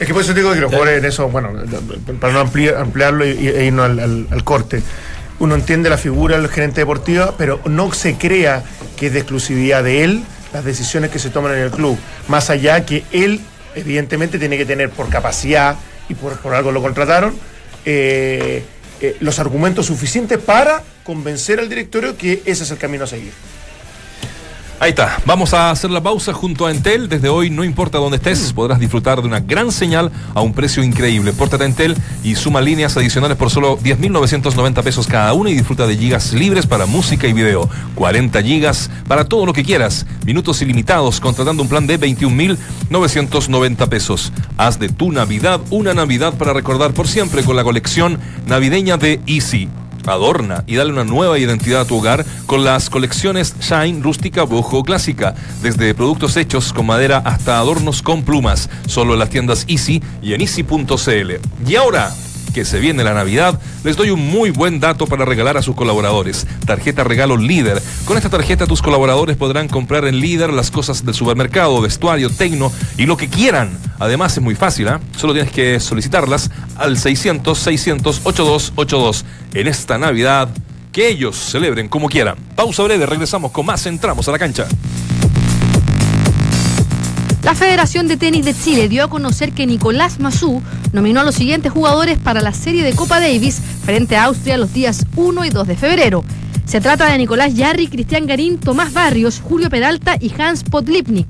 Es que por eso digo que los jugadores en eso, bueno, para no ampliar, ampliarlo y, e irnos al, al- al corte, uno entiende la figura del gerente deportivo, pero no se crea que es de exclusividad de él las decisiones que se toman en el club. Más allá que él, evidentemente, tiene que tener por capacidad y por, por algo lo contrataron, eh, eh, los argumentos suficientes para convencer al directorio que ese es el camino a seguir. Ahí está, vamos a hacer la pausa junto a Entel. Desde hoy, no importa dónde estés, podrás disfrutar de una gran señal a un precio increíble. Pórtate a Entel y suma líneas adicionales por solo 10.990 pesos cada una y disfruta de gigas libres para música y video. 40 gigas para todo lo que quieras. Minutos ilimitados contratando un plan de 21.990 pesos. Haz de tu Navidad una Navidad para recordar por siempre con la colección navideña de Easy. Adorna y dale una nueva identidad a tu hogar con las colecciones Shine, rústica, bojo, clásica. Desde productos hechos con madera hasta adornos con plumas. Solo en las tiendas Easy y en easy.cl. Y ahora que se viene la Navidad, les doy un muy buen dato para regalar a sus colaboradores. Tarjeta regalo líder. Con esta tarjeta tus colaboradores podrán comprar en líder las cosas del supermercado, vestuario, tecno y lo que quieran. Además es muy fácil, ¿ah? Solo tienes que solicitarlas al 600 600 8282 en esta Navidad. Que ellos celebren como quieran. Pausa breve, regresamos con más. Entramos a la cancha. La Federación de Tenis de Chile dio a conocer que Nicolás Mazú nominó a los siguientes jugadores para la serie de Copa Davis frente a Austria los días 1 y 2 de febrero. Se trata de Nicolás Yarri, Cristian Garín, Tomás Barrios, Julio Peralta y Hans Podlipnik.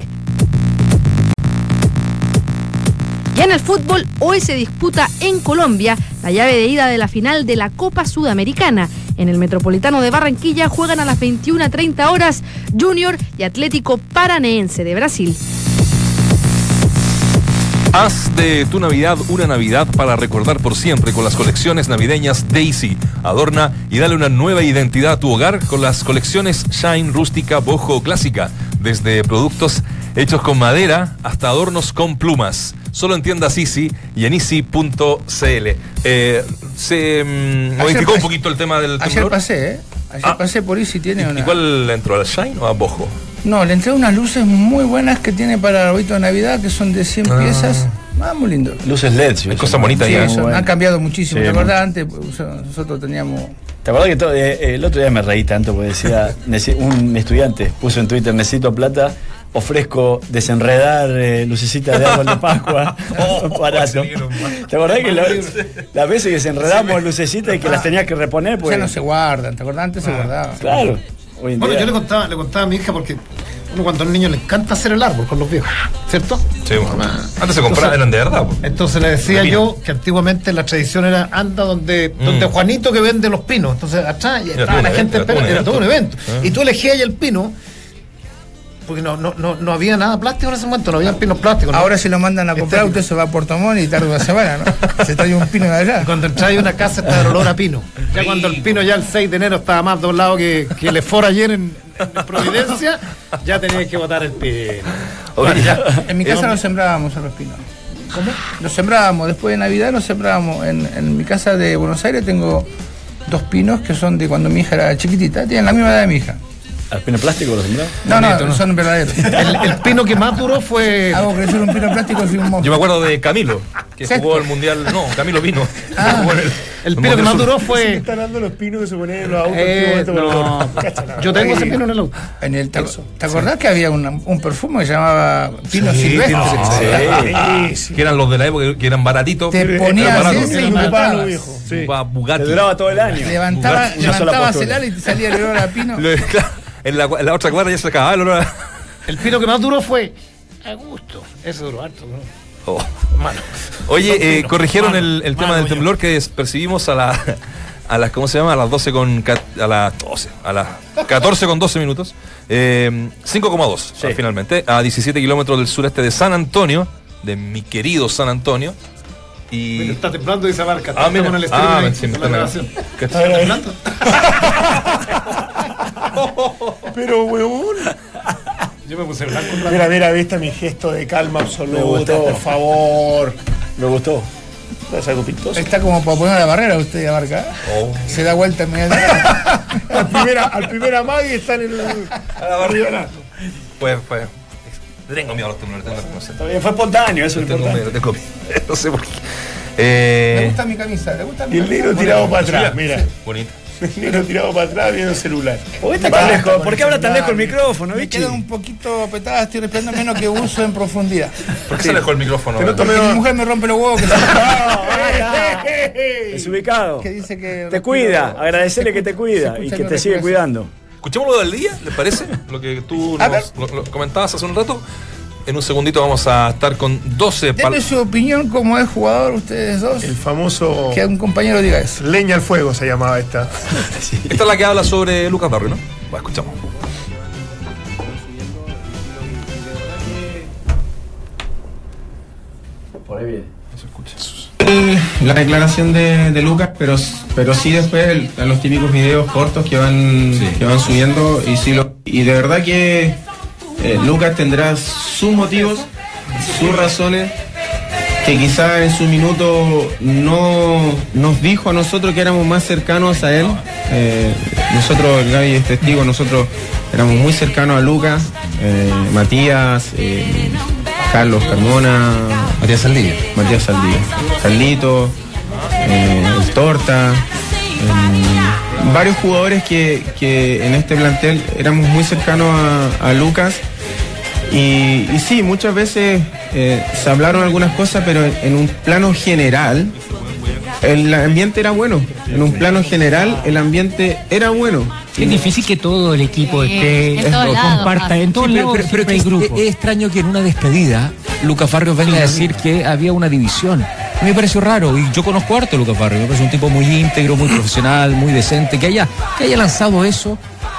Y en el fútbol, hoy se disputa en Colombia la llave de ida de la final de la Copa Sudamericana. En el Metropolitano de Barranquilla juegan a las 21.30 horas Junior y Atlético Paraneense de Brasil. Haz de tu Navidad una Navidad para recordar por siempre con las colecciones navideñas Daisy. Adorna y dale una nueva identidad a tu hogar con las colecciones Shine, rústica, bojo clásica. Desde productos hechos con madera hasta adornos con plumas. Solo en tiendas Easy y en easy.cl. Eh, se mm, modificó un poquito el tema del Ayer pasé, ¿eh? Ayer Ah. pasé por Easy, tiene ¿Y una... cuál entró? ¿Al Shine o a bojo? No, le entré unas luces muy buenas que tiene para el arbolito de Navidad, que son de 100 piezas. Ah, muy lindo. Luces LED. eso. cosas bonitas Sí, ya. son- bueno. han cambiado muchísimo. Sí, ¿Te acordás antes? pues, Nosotros teníamos... ¿Te acuerdas que todo- eh, el otro día me reí tanto porque decía, [laughs] un estudiante puso en Twitter, necesito plata, ofrezco desenredar eh, lucecitas de árbol de Pascua, [laughs] barato. ¿Te acordás que la- las veces que desenredamos lucecitas y que las tenías que reponer? Pues, Ya no se guardan, ¿te acordás? Antes se guardaban. Claro. Bueno, día- yo le contaba, le contaba a mi hija porque uno cuando a un niño le encanta hacer el árbol con los viejos, ¿cierto? Sí, bueno. Antes se compraban, eran de verdad. po. Entonces le decía yo que antiguamente la tradición era anda donde, donde Juanito que vende los pinos. Entonces atrás estaba la un gente evento, era todo esperando, un era todo un evento. evento. Y tú elegías ahí el pino, porque no, no, no, no había nada plástico en ese momento, no había pinos plásticos. ¿no? Ahora si lo mandan a comprar, usted se va a Puerto Montt y tarda una semana, ¿no? [laughs] Se trae un pino de allá. Cuando entras a una casa está el olor a pino. Ya cuando el pino ya el 6 de enero estaba más doblado que, que el esfor ayer en, en Providencia, ya tenías que botar el pino. Oye, ya. [laughs] En mi casa lo sembrábamos a los pinos. ¿Cómo? Nos sembrábamos, después de Navidad nos sembrábamos. En, en mi casa de Buenos Aires tengo dos pinos que son de cuando mi hija era chiquitita, tienen la misma edad de mi hija. ¿Al pino plástico lo sembraba? No, no, ¿no? son verdaderos. El, el pino que más duró fue. Hago crecer un pino plástico fui un monstruo. Yo me acuerdo de Camilo, que Exacto. jugó el mundial. No, Camilo vino. Ah. [laughs] El el pino que más duró Se fue. están dando los pinos que se ponían en los autos. Eh, por no. no. Yo tengo ese pino en el auto. En el, ¿te, te acordás que había una- un perfume que se llamaba Pino Sí, Silvestre? Ah, Sí, sí. Que eran los de la época que eran baratitos. Te ponías ese y matabas. viejo. Sí. Va Bugatti. Te duraba todo el año. Levantabas el ala y te salía el olor a pino. [laughs] En, la, en la otra cuadra ya se acababa el olor a- El pino que más duró fue. A gusto. Ese duró harto, ¿no? Oh. Mano. Oye, eh, corrigieron Mano, el, el tema mano, del ya. temblor que percibimos a la a las ¿cómo se llama? a las 12 con a las 12, a las 14 con 12 minutos. Eh, 5,2 Sí. finalmente a 17 kilómetros del sureste de San Antonio, de mi querido San Antonio. Y Está temblando esa barca. Ah, mira. con el Ah, sí, me está grabación. ¿Qué- ¿Está temblando? [laughs] [laughs] Pero, weón. Yo me puse blanco. rato. Mira, mira, viste mi gesto de calma Me absoluta, gustó. por favor. Me gustó. ¿Es algo pintoso? Está como para poner la barrera usted, Abarca. Oh. Se da vuelta inmediatamente. al primera, al primera amague está en el. Pues, pues. Tengo miedo a los temblores, tengo, no sé. Está bien, fue espontáneo, eso es lo Tengo importante. miedo, tengo miedo. [laughs] No sé por qué. Me Eh, gusta mi camisa, ¿le gusta mi Y el camisa? negro tirado para atrás, Mira. mira. [laughs] El negro tirado para atrás viendo el celular. ¿Por qué está tan lejos? ¿Por qué habla tan lejos el micrófono, Me queda un poquito apretada, estoy respirando menos que uso en profundidad. ¿Por qué se alejó el micrófono? Mi mujer me rompe los huevos que, [laughs] [laughs] Desubicado. que dice que... Te cuida, agradecerle que te cuida se y que te sigue cuidando. Escuchemos lo del día, ¿les parece? Lo que tú nos, lo- lo comentabas hace un rato. En un segundito vamos a estar con 12 pal- Denme su opinión como es jugador ustedes dos. El famoso Que un compañero diga eso. leña al fuego se llamaba esta. [laughs] Esta es la que habla sobre Lucas Barrio, ¿no? Bueno, escuchamos. Por ahí viene. la declaración de, de Lucas, pero, pero sí después el- a los típicos videos cortos que van, que van subiendo y, sí lo, y de verdad que eh, Lucas tendrá sus motivos, sus razones, que quizá en su minuto no nos dijo a nosotros que éramos más cercanos a él. Eh, nosotros, el Gaby es testigo, nosotros éramos muy cercanos a Lucas, eh, Matías, Carlos Carmona, Matías Saldivia. Matías Saldivia, Carlito, el Torta, varios jugadores que, que en este plantel éramos muy cercanos a, a Lucas. Y, y sí, muchas veces eh, se hablaron algunas cosas, pero en, en un plano general el ambiente era bueno. En un plano general el ambiente era bueno. Es difícil que todo el equipo Sí, esté, en lados comparta. En todos Sí, lados pero- es, grupos. es extraño que en una despedida Lucas Barrios venga a decir que había una división. A mí me pareció raro y yo conozco harto a Lucas me parece un tipo muy íntegro, muy profesional, muy decente. Que haya, que haya lanzado eso,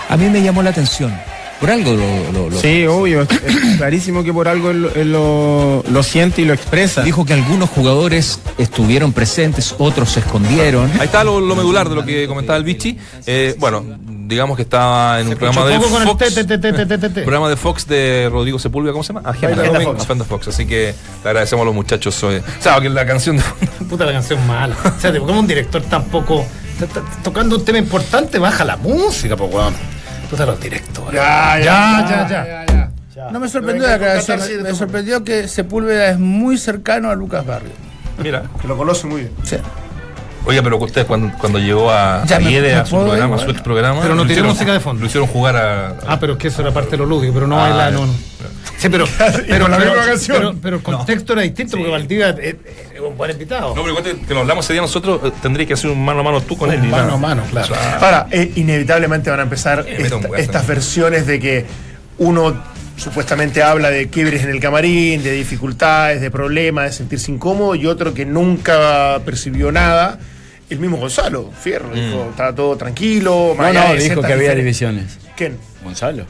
a mí me llamó la atención. Por algo lo, lo- lo- Sí, obvio, es, es [coughs] clarísimo que por algo él, lo- él lo, lo siente y lo expresa. dijo que algunos jugadores estuvieron presentes, otros se escondieron. Ahí está lo, lo medular de lo que comentaba el Vichy. Eh, bueno, digamos que estaba en un programa de Fox. programa de Fox de Rodrigo Sepúlveda, ¿cómo se llama? Agenda, Agenda Fox. Fox. Agenda Fox. Así que le agradecemos a los muchachos. eh, O sea, que la canción de [laughs] Puta la canción mala. O sea, como un director tampoco. tocando un tema importante, baja la música, pues weón. Puta los directores. Ya, ya, ya, ya. No me sorprendió la declaración, me sorprendió que Sepúlveda es muy cercano a Lucas Barrio. Mira. Que lo conoce muy bien. Sí. Oiga, pero que usted cuando, cuando llegó a, Ya a su ir, programa, a su ex programa. Pero no tiene hicieron- música de fondo. Lo hicieron jugar a. Ah, pero es que eso era parte de lo lúdico, pero no Ah, baila, no, no. Sí, pero, [laughs] pero, pero, misma canción. pero- pero el contexto era distinto porque Valdivia es un buen invitado. No, pero igual que lo hablamos ese día nosotros, eh, tendría que hacer un mano a mano tú con él. y mano nada. a mano, claro. Ahora, eh, inevitablemente van a empezar Eh, un esta- estas versiones de que uno supuestamente habla de quiebres en el camarín, de dificultades, de problemas, de sentirse incómodo, y otro que nunca percibió nada. El mismo Gonzalo Fierro dijo, estaba todo tranquilo. No, no, dijo que había divisiones. ¿Quién? Gonzalo.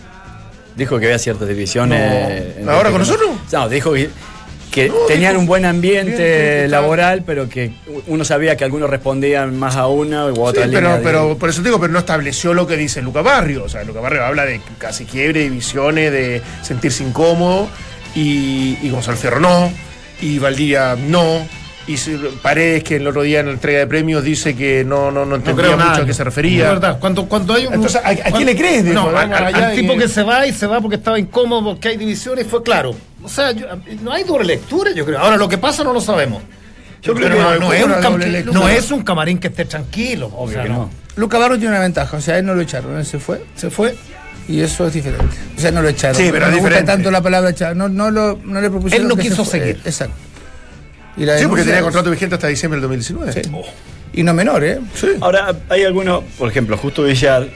Dijo que había ciertas divisiones. No. ¿Ahora con nosotros? No, dijo que, que tenían un buen ambiente laboral, pero que uno sabía que algunos respondían más a una u Sí, otra línea. pero, de- pero por eso te digo, pero no estableció lo que dice Luca Barrio. O sea, Luca Barrio habla de casi quiebre, divisiones, de sentirse incómodo. Y, y Gonzalo Fierro no. y Valdivia no. Y se- Paredes, que el otro día en la entrega de premios dice que no, no, no No entendía creo mucho nada. a qué se refería. Es verdad, cuando, cuando hay un. Entonces, ¿a- a quién le crees, Diego? No, al, Vamos al- allá al y- tipo que se va y se va porque estaba incómodo, porque hay divisiones, fue claro. O sea, yo- no hay doble lectura, yo creo. Ahora, lo que pasa no lo sabemos. Yo creo que no, no, no ¿cómo es un una cam- doble lectura? no es un camarín que esté tranquilo. o Obvio sea, que no. no. Luca Barro tiene una ventaja, o sea, él no lo echaron, él se fue, Se fue. y eso es diferente. O sea, no lo echaron. Sí, pero no me gusta tanto la palabra echar, no, no, lo, no le propusieron Él no que se quiso fue. seguir. Exacto. Y la Sí, porque tenía es- contrato vigente hasta diciembre del 2019. Sí. Y no menor, ¿eh? Ahora, hay algunos, por ejemplo, justo Villar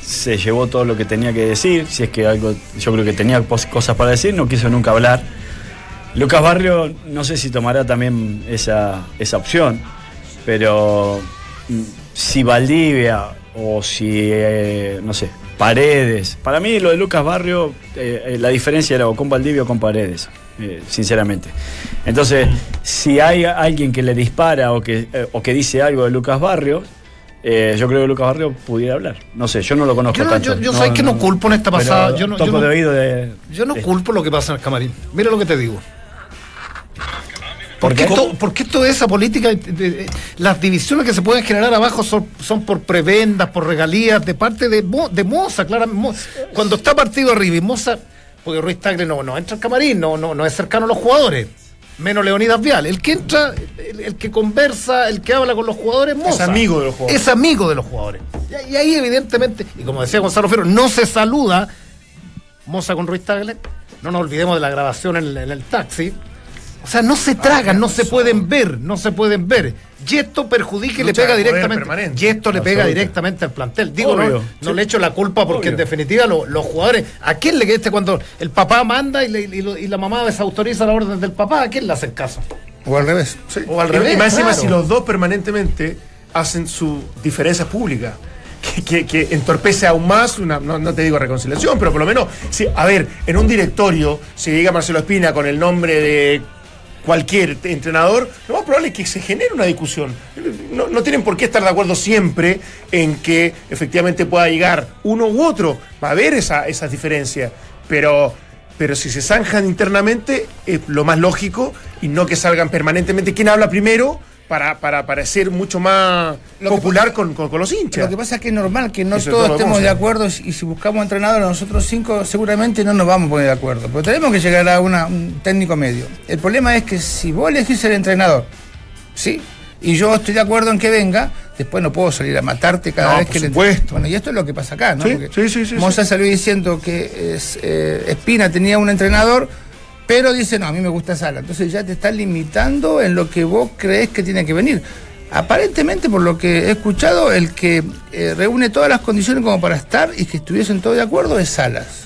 se llevó todo lo que tenía que decir, si es que algo, yo creo que tenía cosas para decir, no quiso nunca hablar. Lucas Barrio, no sé si tomará también esa, esa opción, pero mm, si Valdivia o si, eh, no sé, Paredes, para mí lo de Lucas Barrio, eh, eh, la diferencia era o con Valdivia o con Paredes, eh, sinceramente. Entonces, si hay alguien que le dispara o que, eh, o que dice algo de Lucas Barrio, eh, yo creo que Lucas Barrio pudiera hablar. No sé, yo no lo conozco Yo, no- tanto. yo, yo sé que no culpo en esta pasada. Yo no, yo no- de oído de. yo no de- culpo lo que pasa en el camarín. Mira lo que te digo. ¿Por Porque qué? esto, porque esto de esa política, de- de- las divisiones que se pueden generar abajo son, son por prebendas, por regalías, de parte de, de Moza, Cuando está partido arriba y Moza, porque Ruiz Tagle no, no entra al camarín, no, no, no es cercano a los jugadores, menos Leonidas Vial. El que entra, el, el que conversa, el que habla con los jugadores, Moza. amigo de los jugadores. Es amigo de los jugadores. Y, y ahí, evidentemente, y como decía Gonzalo Ferro, no se saluda Moza con Ruiz Tagle. No nos olvidemos de la grabación en el taxi. O sea, no se tragan, no se pueden ver, no se pueden ver. Y esto perjudica y le pega directamente. Y esto le pega directamente al plantel. Digo, no, Obvio, no sí. le echo la culpa porque Obvio. en definitiva lo- los jugadores. ¿A quién le este cuando el papá manda y, le- y lo- y la mamá desautoriza la orden del papá? ¿A quién le hacen caso? O al revés. Sí. O al Y- revés, Y más encima, claro. si los dos permanentemente hacen sus diferencias públicas. Que, que- que entorpece aún más una, no, no te digo reconciliación, pero por lo menos, si, a ver, en un directorio, si llega Marcelo Espina con el nombre de cualquier entrenador, lo más probable es que se genere una discusión. No, no tienen por qué estar de acuerdo siempre en que efectivamente pueda llegar uno u otro. Va a haber esa, esas diferencias, pero, pero si se zanjan internamente, es lo más lógico y no que salgan permanentemente. ¿Quién habla primero? Para, para, para ser mucho más Lo popular pasa- con, con- con los hinchas. Lo que pasa es que es normal que no Eso todos estemos de acuerdo y si buscamos entrenadores nosotros cinco seguramente no nos vamos a poner de acuerdo. Pero tenemos que llegar a una- un técnico medio. El problema es que si vos elegís el entrenador, ¿sí? Y yo estoy de acuerdo en que venga, después no puedo salir a matarte cada No, vez por que le- supuesto. Bueno, y esto es lo que pasa acá, ¿no? Sí, Porque sí, sí, salió diciendo que es, eh, Espina tenía un entrenador, pero dice, no, a mí me gusta Sala. Entonces ya te está limitando en lo que vos crees que tiene que venir. Aparentemente, por lo que he escuchado, el que eh, reúne todas las condiciones como para estar y que estuviesen todos de acuerdo es Salas.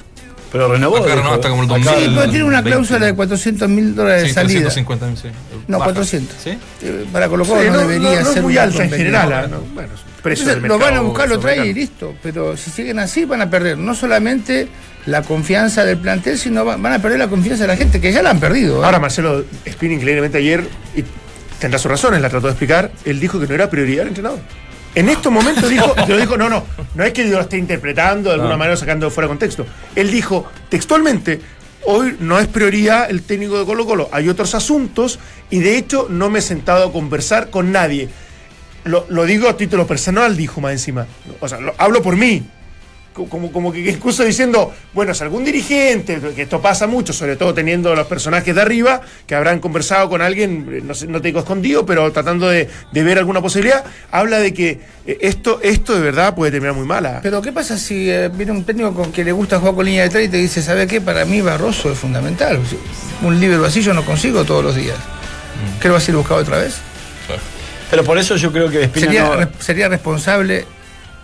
Pero renovó. Acá renovó hasta como el Acá- 2000. Sí, pero tiene una 20. cláusula de 400 mil dólares de Sí, salida. 350, sí. No, Baja. 400. ¿Sí? Eh, Para Colo Sí, Colo no, no, debería no, ser muy alta en general. ah, no, bueno, precio Entonces, del lo van a buscar, lo traen y listo. Pero si siguen así, van a perder no solamente la confianza del plantel, sino va- van a perder la confianza de la gente, que ya la han perdido. ¿eh? Ahora Marcelo Spin increíblemente ayer, y tendrá sus razones, la trató de explicar, él dijo que no era prioridad el entrenador. En estos momentos dijo, [laughs] lo dijo, no, no, no es que yo lo esté interpretando de alguna No. manera sacando fuera de contexto. Él dijo textualmente, hoy no es prioridad el técnico de Colo Colo, hay otros asuntos y de hecho no me he sentado a conversar con nadie. Lo, lo digo a título personal, dijo más encima. O sea, lo- hablo por mí. Co- Como, como que incluso diciendo, bueno, si algún dirigente, que esto pasa mucho, sobre todo teniendo los personajes de arriba, que habrán conversado con alguien, eh, no, sé, no te digo escondido, pero tratando de, de ver alguna posibilidad, habla de que eh, esto, esto de verdad puede terminar muy mala. Pero ¿qué pasa si eh, viene un técnico con que le gusta jugar con línea de tres y te dice, ¿sabe qué? Para mí Barroso es fundamental. Un libre vacío yo no consigo todos los días. ¿Qué lo vas a ir buscado otra vez? Pero por eso yo creo que Espina Sería, no- re- sería responsable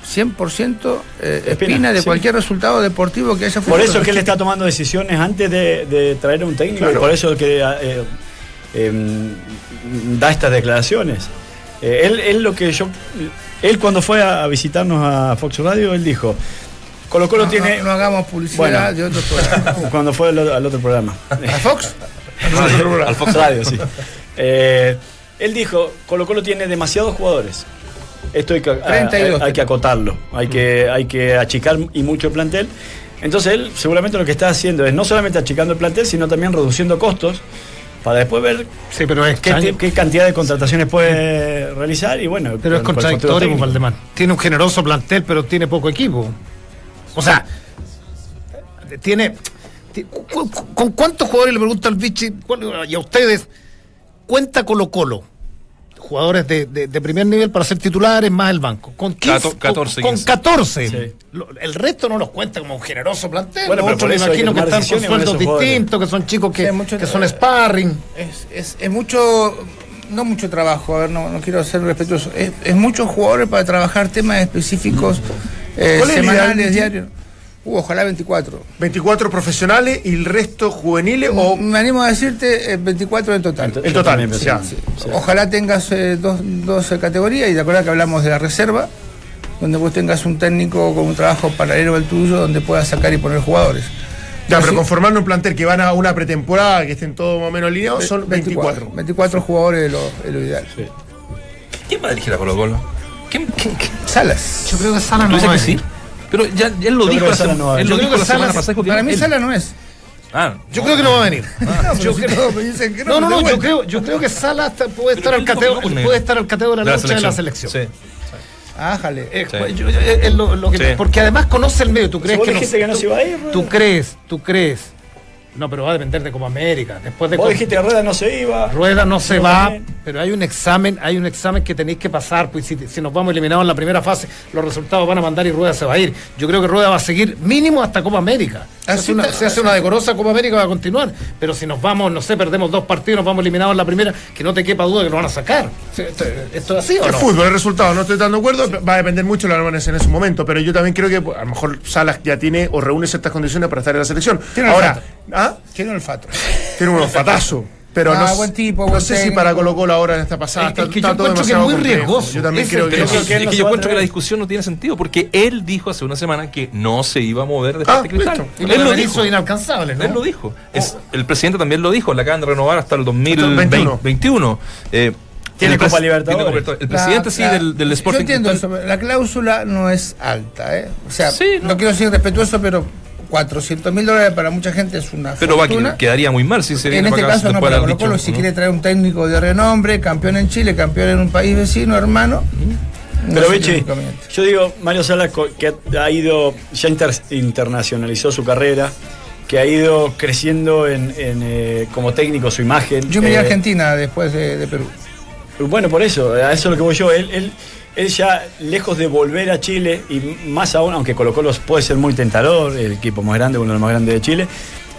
100% eh, Espina, Espina de sí. cualquier resultado deportivo que haya Por eso es que él está tomando decisiones antes de, de traer a un técnico Claro. y por eso es que eh, em, da estas declaraciones. Eh, él, él lo que yo él cuando fue a visitarnos a Fox Radio él dijo Colo Colo No, tiene no, no hagamos publicidad Bueno. de otros programas. [laughs] cuando fue al, al otro programa ¿A Fox? [laughs] al Fox Radio sí [laughs] Eh, él dijo Colo Colo tiene demasiados jugadores esto hay que, a- 32 hay, hay que acotarlo hay que hay que achicar y mucho el plantel entonces él seguramente lo que está haciendo es no solamente achicando el plantel sino también reduciendo costos para después ver Sí, pero es qué, extraño. qué cantidad de contrataciones puede realizar y bueno. Pero es con- con contradictorio, técnico. Valdemar. Tiene un generoso plantel, pero tiene poco equipo. O sea, tiene. ¿Con cuántos jugadores le pregunta al Vichy y a ustedes? Cuenta Colo Colo. Jugadores de, de- de primer nivel para ser titulares más el banco. Con 15, Cato- 14, con, con 15. 14. Sí. Lo- el resto no los cuenta como un generoso plantel. Bueno, otros me que imagino que, están con sueldos distintos, que son chicos que, Sí, mucho- que son sparring. Es, es, es mucho, no mucho trabajo, a ver, no, no quiero ser respetuoso, es, es muchos jugadores para trabajar temas específicos eh, ¿Cuál es el semanales, diarios. Uh, ojalá 24. 24 profesionales y el resto juveniles o Me animo a decirte eh, 24 en total. en total. ya. sí. Ojalá tengas eh, dos, dos eh, categorías y te acuerdas que hablamos de la reserva, donde vos tengas un técnico con un trabajo paralelo al tuyo donde puedas sacar y poner jugadores. Ya, pero conformando un plantel que van a una pretemporada, que estén todos más o menos alineados, son 24. 24 jugadores es lo, es lo ideal. ¿Quién va a dirigir a Colo Colo? ¿Quién, quién, quién? Salas. Yo creo que Sala ¿Tú no va a que sí? Pero ya, él lo Yo dijo creo la, no va a él lo Yo dijo creo la que semana Sala- pasada. dijo que Para mí él- Sala no es. Ah, Yo creo que no va a venir. [laughs] yo creo, me dicen que No, no, no, yo creo, yo creo que Sala está- puede, estar al cateo, no, puede estar al cateo de la, de la lucha de la selección. Sí. Ájale. Eh, Sí. pues, yo- yo- eh, lo- lo que- Sí. Porque además conoce el medio. ¿Tú crees que, no tú- se iba a ir, Rueda. Tú crees, tú crees. No, pero va a depender de Copa América. Después de Vos dijiste que Rueda no se iba. Rueda no se va, pero hay un examen, hay un examen que tenéis que pasar, pues si, si nos vamos eliminados en la primera fase, los resultados van a mandar y Rueda se va a ir. Yo creo que Rueda va a seguir mínimo hasta Copa América. Se hace, una, está. se hace una decorosa Copa América va a continuar, pero si nos vamos, no sé, perdemos dos partidos, nos vamos eliminados en la primera, que no te quepa duda que nos van a sacar. ¿Esto, esto es así o El no? fútbol, el resultado, no estoy tan de acuerdo, va a depender mucho de la normas en ese momento, pero yo también creo que pues, a lo mejor Salas ya tiene o reúne ciertas condiciones para estar en la selección. Tiene Ahora. ¿Ah? Tiene olfato. tiene un olfatazo. Pero Ah, no, buen tipo, no buen sé si para Colo Colo ahora en esta pasada Es- está, es que está yo todo encuentro que es demasiado muy complejo. riesgoso. Yo también Es creo que creo que Es que yo encuentro que la discusión no tiene sentido, porque él dijo hace una semana que no se iba a mover de Ah, este cristal. Y Él lo dijo. inalcanzables, ¿no? Él lo dijo. Es, el presidente también lo dijo, le acaban de renovar hasta el 2021. 2021. Eh, Tiene el Copa Libertadores. tiene Copa Libertadores. El presidente La- sí la- del, del Sporting Yo entiendo Cristal. eso, la cláusula no es alta, ¿eh? O sea, Sí, no. no. quiero ser respetuoso, pero 400 mil dólares para mucha gente es una Pero va, fortuna. quedaría muy mal si se en viene este para acá caso no, para Colo Colo, si ¿no? quiere traer un técnico de renombre, campeón en Chile, campeón en un país vecino, hermano. no Pero inconveniente. yo digo, Mario Sala co- que ha- ido, ya inter- internacionalizó su carrera, que ha ido creciendo en, en, eh, como técnico su imagen. Yo me iría a eh, Argentina después de, de Perú. Bueno, por eso, a eso es lo que voy yo. Él, él, él ya, lejos de volver a Chile, y más aún, aunque Colo Colo puede ser muy tentador, el equipo más grande, uno de los más grandes de Chile,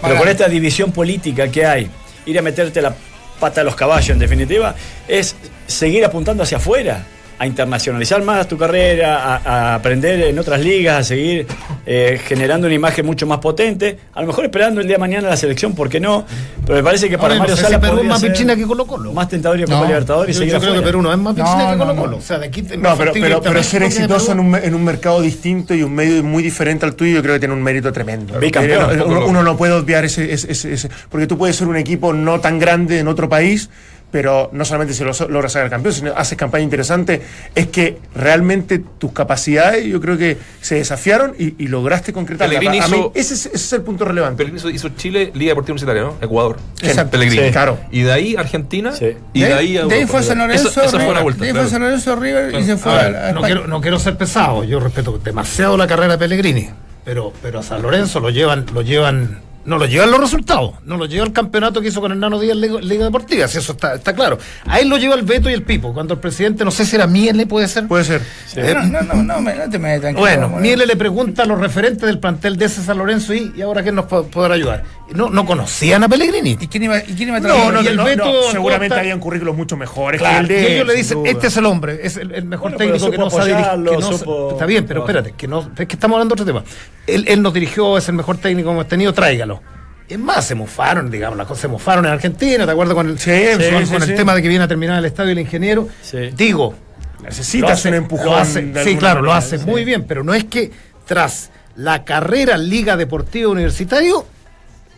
pero con esta división política que hay, ir a meterte la pata a los caballos, en definitiva, es seguir apuntando hacia afuera, a internacionalizar más tu carrera, a, a aprender en otras ligas, a seguir eh, generando una imagen mucho más potente, a lo mejor esperando el día de mañana la selección, ¿por qué no? Pero me parece que para Ahora, no Mario sé Sala si Perú es podría más ser piscina que Colo Colo. más tentador a Copa No, Libertadores Yo, creo que. Perú no es más No, piscina que no, Colo no. Colo. O sea, de aquí No, pero, pero, pero ser exitoso en un, en un mercado distinto y un medio muy diferente al tuyo, yo creo que tiene un mérito tremendo. Eh, uno, uno no puede obviar ese, ese- ese- ese- Porque tú puedes ser un equipo no tan grande en otro país, pero no solamente si lo, logras sacar campeón, sino haces campaña interesante. Es que realmente tus capacidades, yo creo que se desafiaron y, y lograste concretar. Pellegrini A mí, hizo- ese, es, ese es el punto relevante. Pellegrini hizo, hizo Chile Liga Deportiva Universitaria, ¿no? Ecuador. Exacto. Pellegrini. Sí. Claro. Y de ahí Argentina. Sí. Y de, ahí a de ahí Europa. fue a San Lorenzo, Esa- esa fue River, una vuelta. de ahí fue San Lorenzo River y se fue A a, ver, la- a no, España. quiero, no quiero ser pesado, yo respeto demasiado la carrera de Pellegrini, pero, pero a San Lorenzo lo llevan, lo llevan, no lo llevan los resultados, no lo lleva el campeonato que hizo con Hernano Díaz en Liga, Liga Deportiva, si eso está, está claro. A él lo lleva el Beto y el Pipo, cuando el presidente, no sé si era Miele, puede ser. Puede ser. No, no, no, no, me- no te metas tranquilo. Bueno, Bueno. Miele le pregunta a los referentes del plantel de ese San Lorenzo y, y ahora quién nos puede poder ayudar. No, no conocían a Pellegrini. ¿Y quién iba, y quién iba a No, trabajar? no, y el no, Beto no, seguramente Acosta- habían currículos mucho mejores Claro, que el y de ellos le dicen, duda. este es el hombre, es el, el mejor Bueno, técnico que supo nos ha dirigido. apoyarlo, que nos- supo Está bien, pero espérate, que no, es que estamos hablando de otro tema. Él, él nos dirigió, es el mejor técnico que hemos tenido, tráigalo. Es más, se mofaron, digamos, las cosas se mofaron en Argentina, ¿te acuerdas con el, Sí, con, sí, con sí, el sí. tema de que viene a terminar el estadio el ingeniero? Sí. Digo, Necesitas un empujón. hace- sí, claro, lo hace sí. muy bien, pero no es que tras la carrera Liga Deportiva Universitario,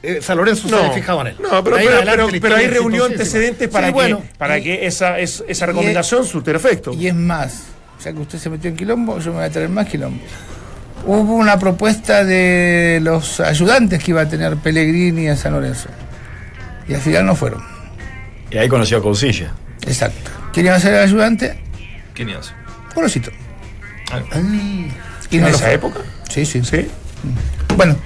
eh, San Lorenzo se haya fijado en él. No, pero, ahí pero, en adelante pero- la pero ahí historia reunió exitosísima. antecedentes para Sí, que, bueno, para y- que esa, es- esa recomendación surtiera efecto. Y es más, ya que usted se metió en quilombo, yo me voy a traer más quilombo. Hubo una propuesta de los ayudantes que iba a tener Pellegrini en San Lorenzo. Y al final no fueron. Y ahí conoció a Coucilla. Exacto. ¿Quién iba a ser el ayudante? ¿Quién iba a ser? Colosito. Ah. ¿Y ¿En no esa época? Sí, sí. Sí. Bueno.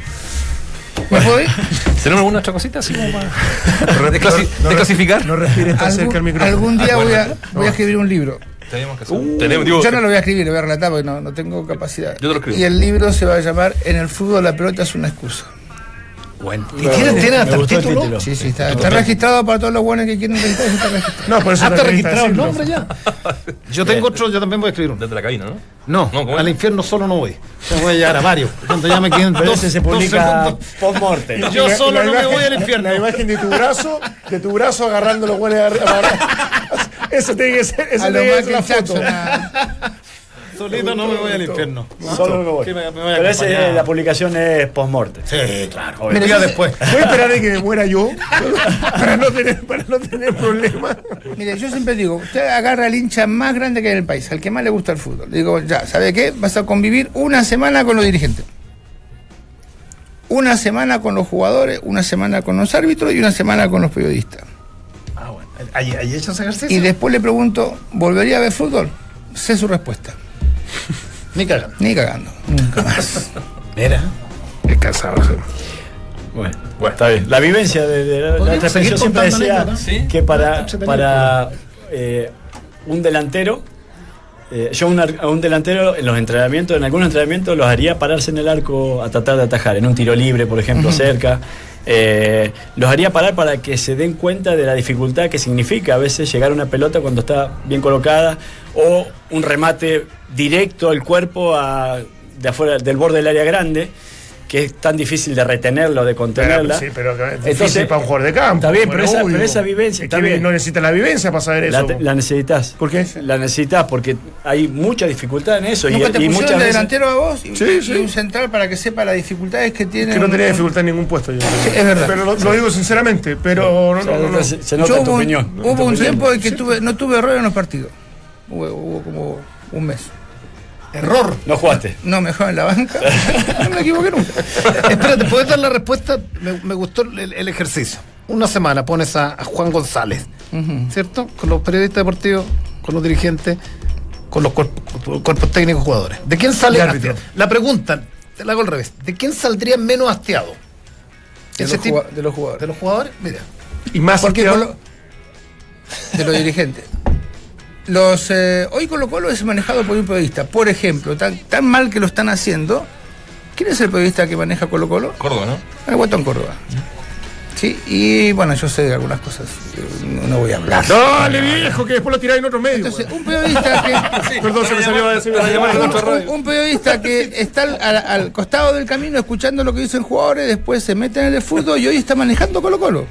¿Me puedo ir? [laughs] ¿Tenemos alguna otra cosita así como para [laughs] No, desclasi- no- desclasificar? No respires tan cerca al Algún, micrófono. algún día Ah, voy, a, voy a escribir un libro. Tenemos que. Tenemos, digo, Yo no lo voy a escribir, lo voy a relatar porque no, no tengo capacidad. Yo te lo escribo. Y el libro se va a llamar En el fútbol la pelota es una excusa. Bueno. ¿Y tiene, tiene hasta el título? título. Sí, sí, está, está registrado para todos los buenos que quieren registrar. Está registrado. No, por eso ¿Hasta te registrado el nombre ya? Yo tengo otro, yo también voy a escribir uno. Desde la cabina, ¿no? No, No, ¿cómo al infierno solo no voy. Yo voy a llegar a varios. Cuando ya me queden dos, se publica. Y yo solo no me voy al infierno. La imagen de tu brazo, de tu brazo agarrando los arriba. [laughs] [laughs] Eso tiene que ser, eso A tiene que ser la foto. Jackson. Solito no me voy al infierno. Solo me voy. Que me- me Pero ese, la publicación es post-mortem. Sí, claro. Mira, Diga yo- después. Voy a esperar a que me muera yo [laughs] para no tener, para no tener problemas. Mire, yo siempre digo, usted agarra al hincha más grande que hay en el país, al que más le gusta el fútbol. Le digo, ya, ¿sabe qué? Vas a convivir una semana con los dirigentes. Una semana con los jugadores, una semana con los árbitros y una semana con los periodistas. Ah, bueno. Ahí, ahí echas ejercicio. Y después le pregunto, ¿volvería a ver fútbol? Sé su respuesta. Ni cagando. Ni cagando. Nunca más. [laughs] Mira. Es cansado. Bueno, está bien. La vivencia de, de la- la yo siempre decía. Sí. que para, para eh, un delantero, eh, yo un ar- a un delantero en los entrenamientos, en algunos entrenamientos los haría pararse en el arco a tratar de atajar, en un tiro libre, por ejemplo, cerca. Eh, los haría parar para que se den cuenta de la dificultad que significa a veces llegar a una pelota cuando está bien colocada o un remate directo al cuerpo a- de afuera del borde del área grande que es tan difícil de retenerlo, de contenerla. sí, pero es difícil Entonces, para un jugador de campo. Está bien, pero esa, obvio. pero esa vivencia Es está bien. no necesita la vivencia para saber eso. la necesitas. ¿Por qué? La necesitas porque hay mucha dificultad en eso. Y, ¿Nunca te y pusieron muchas de veces. delantero a vos y, Sí, y un central para que sepa las dificultades que tiene? que no tenía dificultad en ningún puesto yo. es verdad. Pero lo, lo digo sinceramente, pero no, Se, no, no, no. se- se nota Yo en tu hubo opinión. Hubo un tiempo en que tuve, no tuve error en los partidos. Hubo, hubo como un mes. Error. No jugaste. No, mejor en la banca. no me equivoqué nunca. Espérate, ¿puedes dar la respuesta? Me, me gustó el, el ejercicio. Una semana pones a, a Juan González, ¿cierto? Con los periodistas deportivos, con los dirigentes, con los cuerpos, cuerpos técnicos jugadores. ¿De quién sale? La pregunta, te la hago al revés. ¿De quién saldría menos hastiado? De Ese los, tipo- jugua- de los jugadores. ¿De los jugadores? Mira. Y más Porque hastiado- de los dirigentes. Los, eh, hoy Colo Colo es manejado por un periodista. Por ejemplo, tan, tan mal que lo están haciendo. ¿Quién es el periodista que maneja Colo Colo? Córdoba, ¿no? El Guatón Córdoba. Sí, y bueno, yo sé de algunas cosas. No, no voy a hablar. Dale, viejo, que después lo tiráis en otro medio. Entonces, un periodista que. [laughs] Perdón, se me salió a decir una llamada en un, un- un periodista que está al, al- al costado del camino escuchando lo que dicen jugadores, después se mete en el fútbol y hoy está manejando Colo Colo.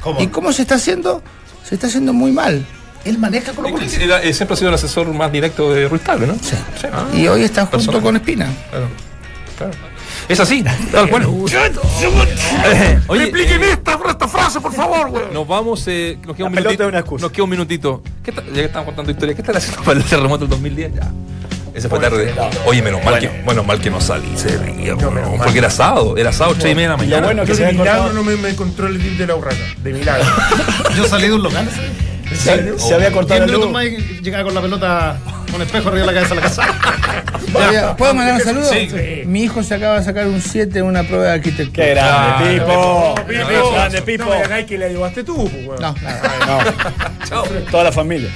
¿Cómo? ¿Y cómo se está haciendo? Se está haciendo muy mal. Él maneja con los Era- eh, siempre ha sido el asesor más directo de Ruiz Tagle, ¿no? Sí. Ah, Y hoy está junto Personal. con Espina. claro, claro. Es así, tal cual. [laughs] Oye, Expliquen eh, esta, esta frase, por favor, güey. nos vamos, eh, nos queda un minutito. Nos queda un minutito. ¿Qué está- ya que estamos contando historias, ¿qué están haciendo para el terremoto del 2010? Ya. Ese fue tarde. Oye, menos mal, que, bueno, mal que no salí día, bueno, porque era sábado, era sábado, 3 y media de la lo mañana. bueno que Yo se de milagro no me, me encontró el tip de la urraca. De milagro. [laughs] Yo salí de un local. Se, se había cortado la luz. más y llegaba con la pelota, un espejo arriba de la cabeza de la casa. [laughs] ¿Puedo mandar un saludo? Sí. Mi hijo se acaba de sacar un 7 en una prueba de arquitectura. Qué grande, Pipo. Pipo. Grande, Pipo. No que le ayudaste tú, pues. No, nada. No. [laughs] Toda la familia.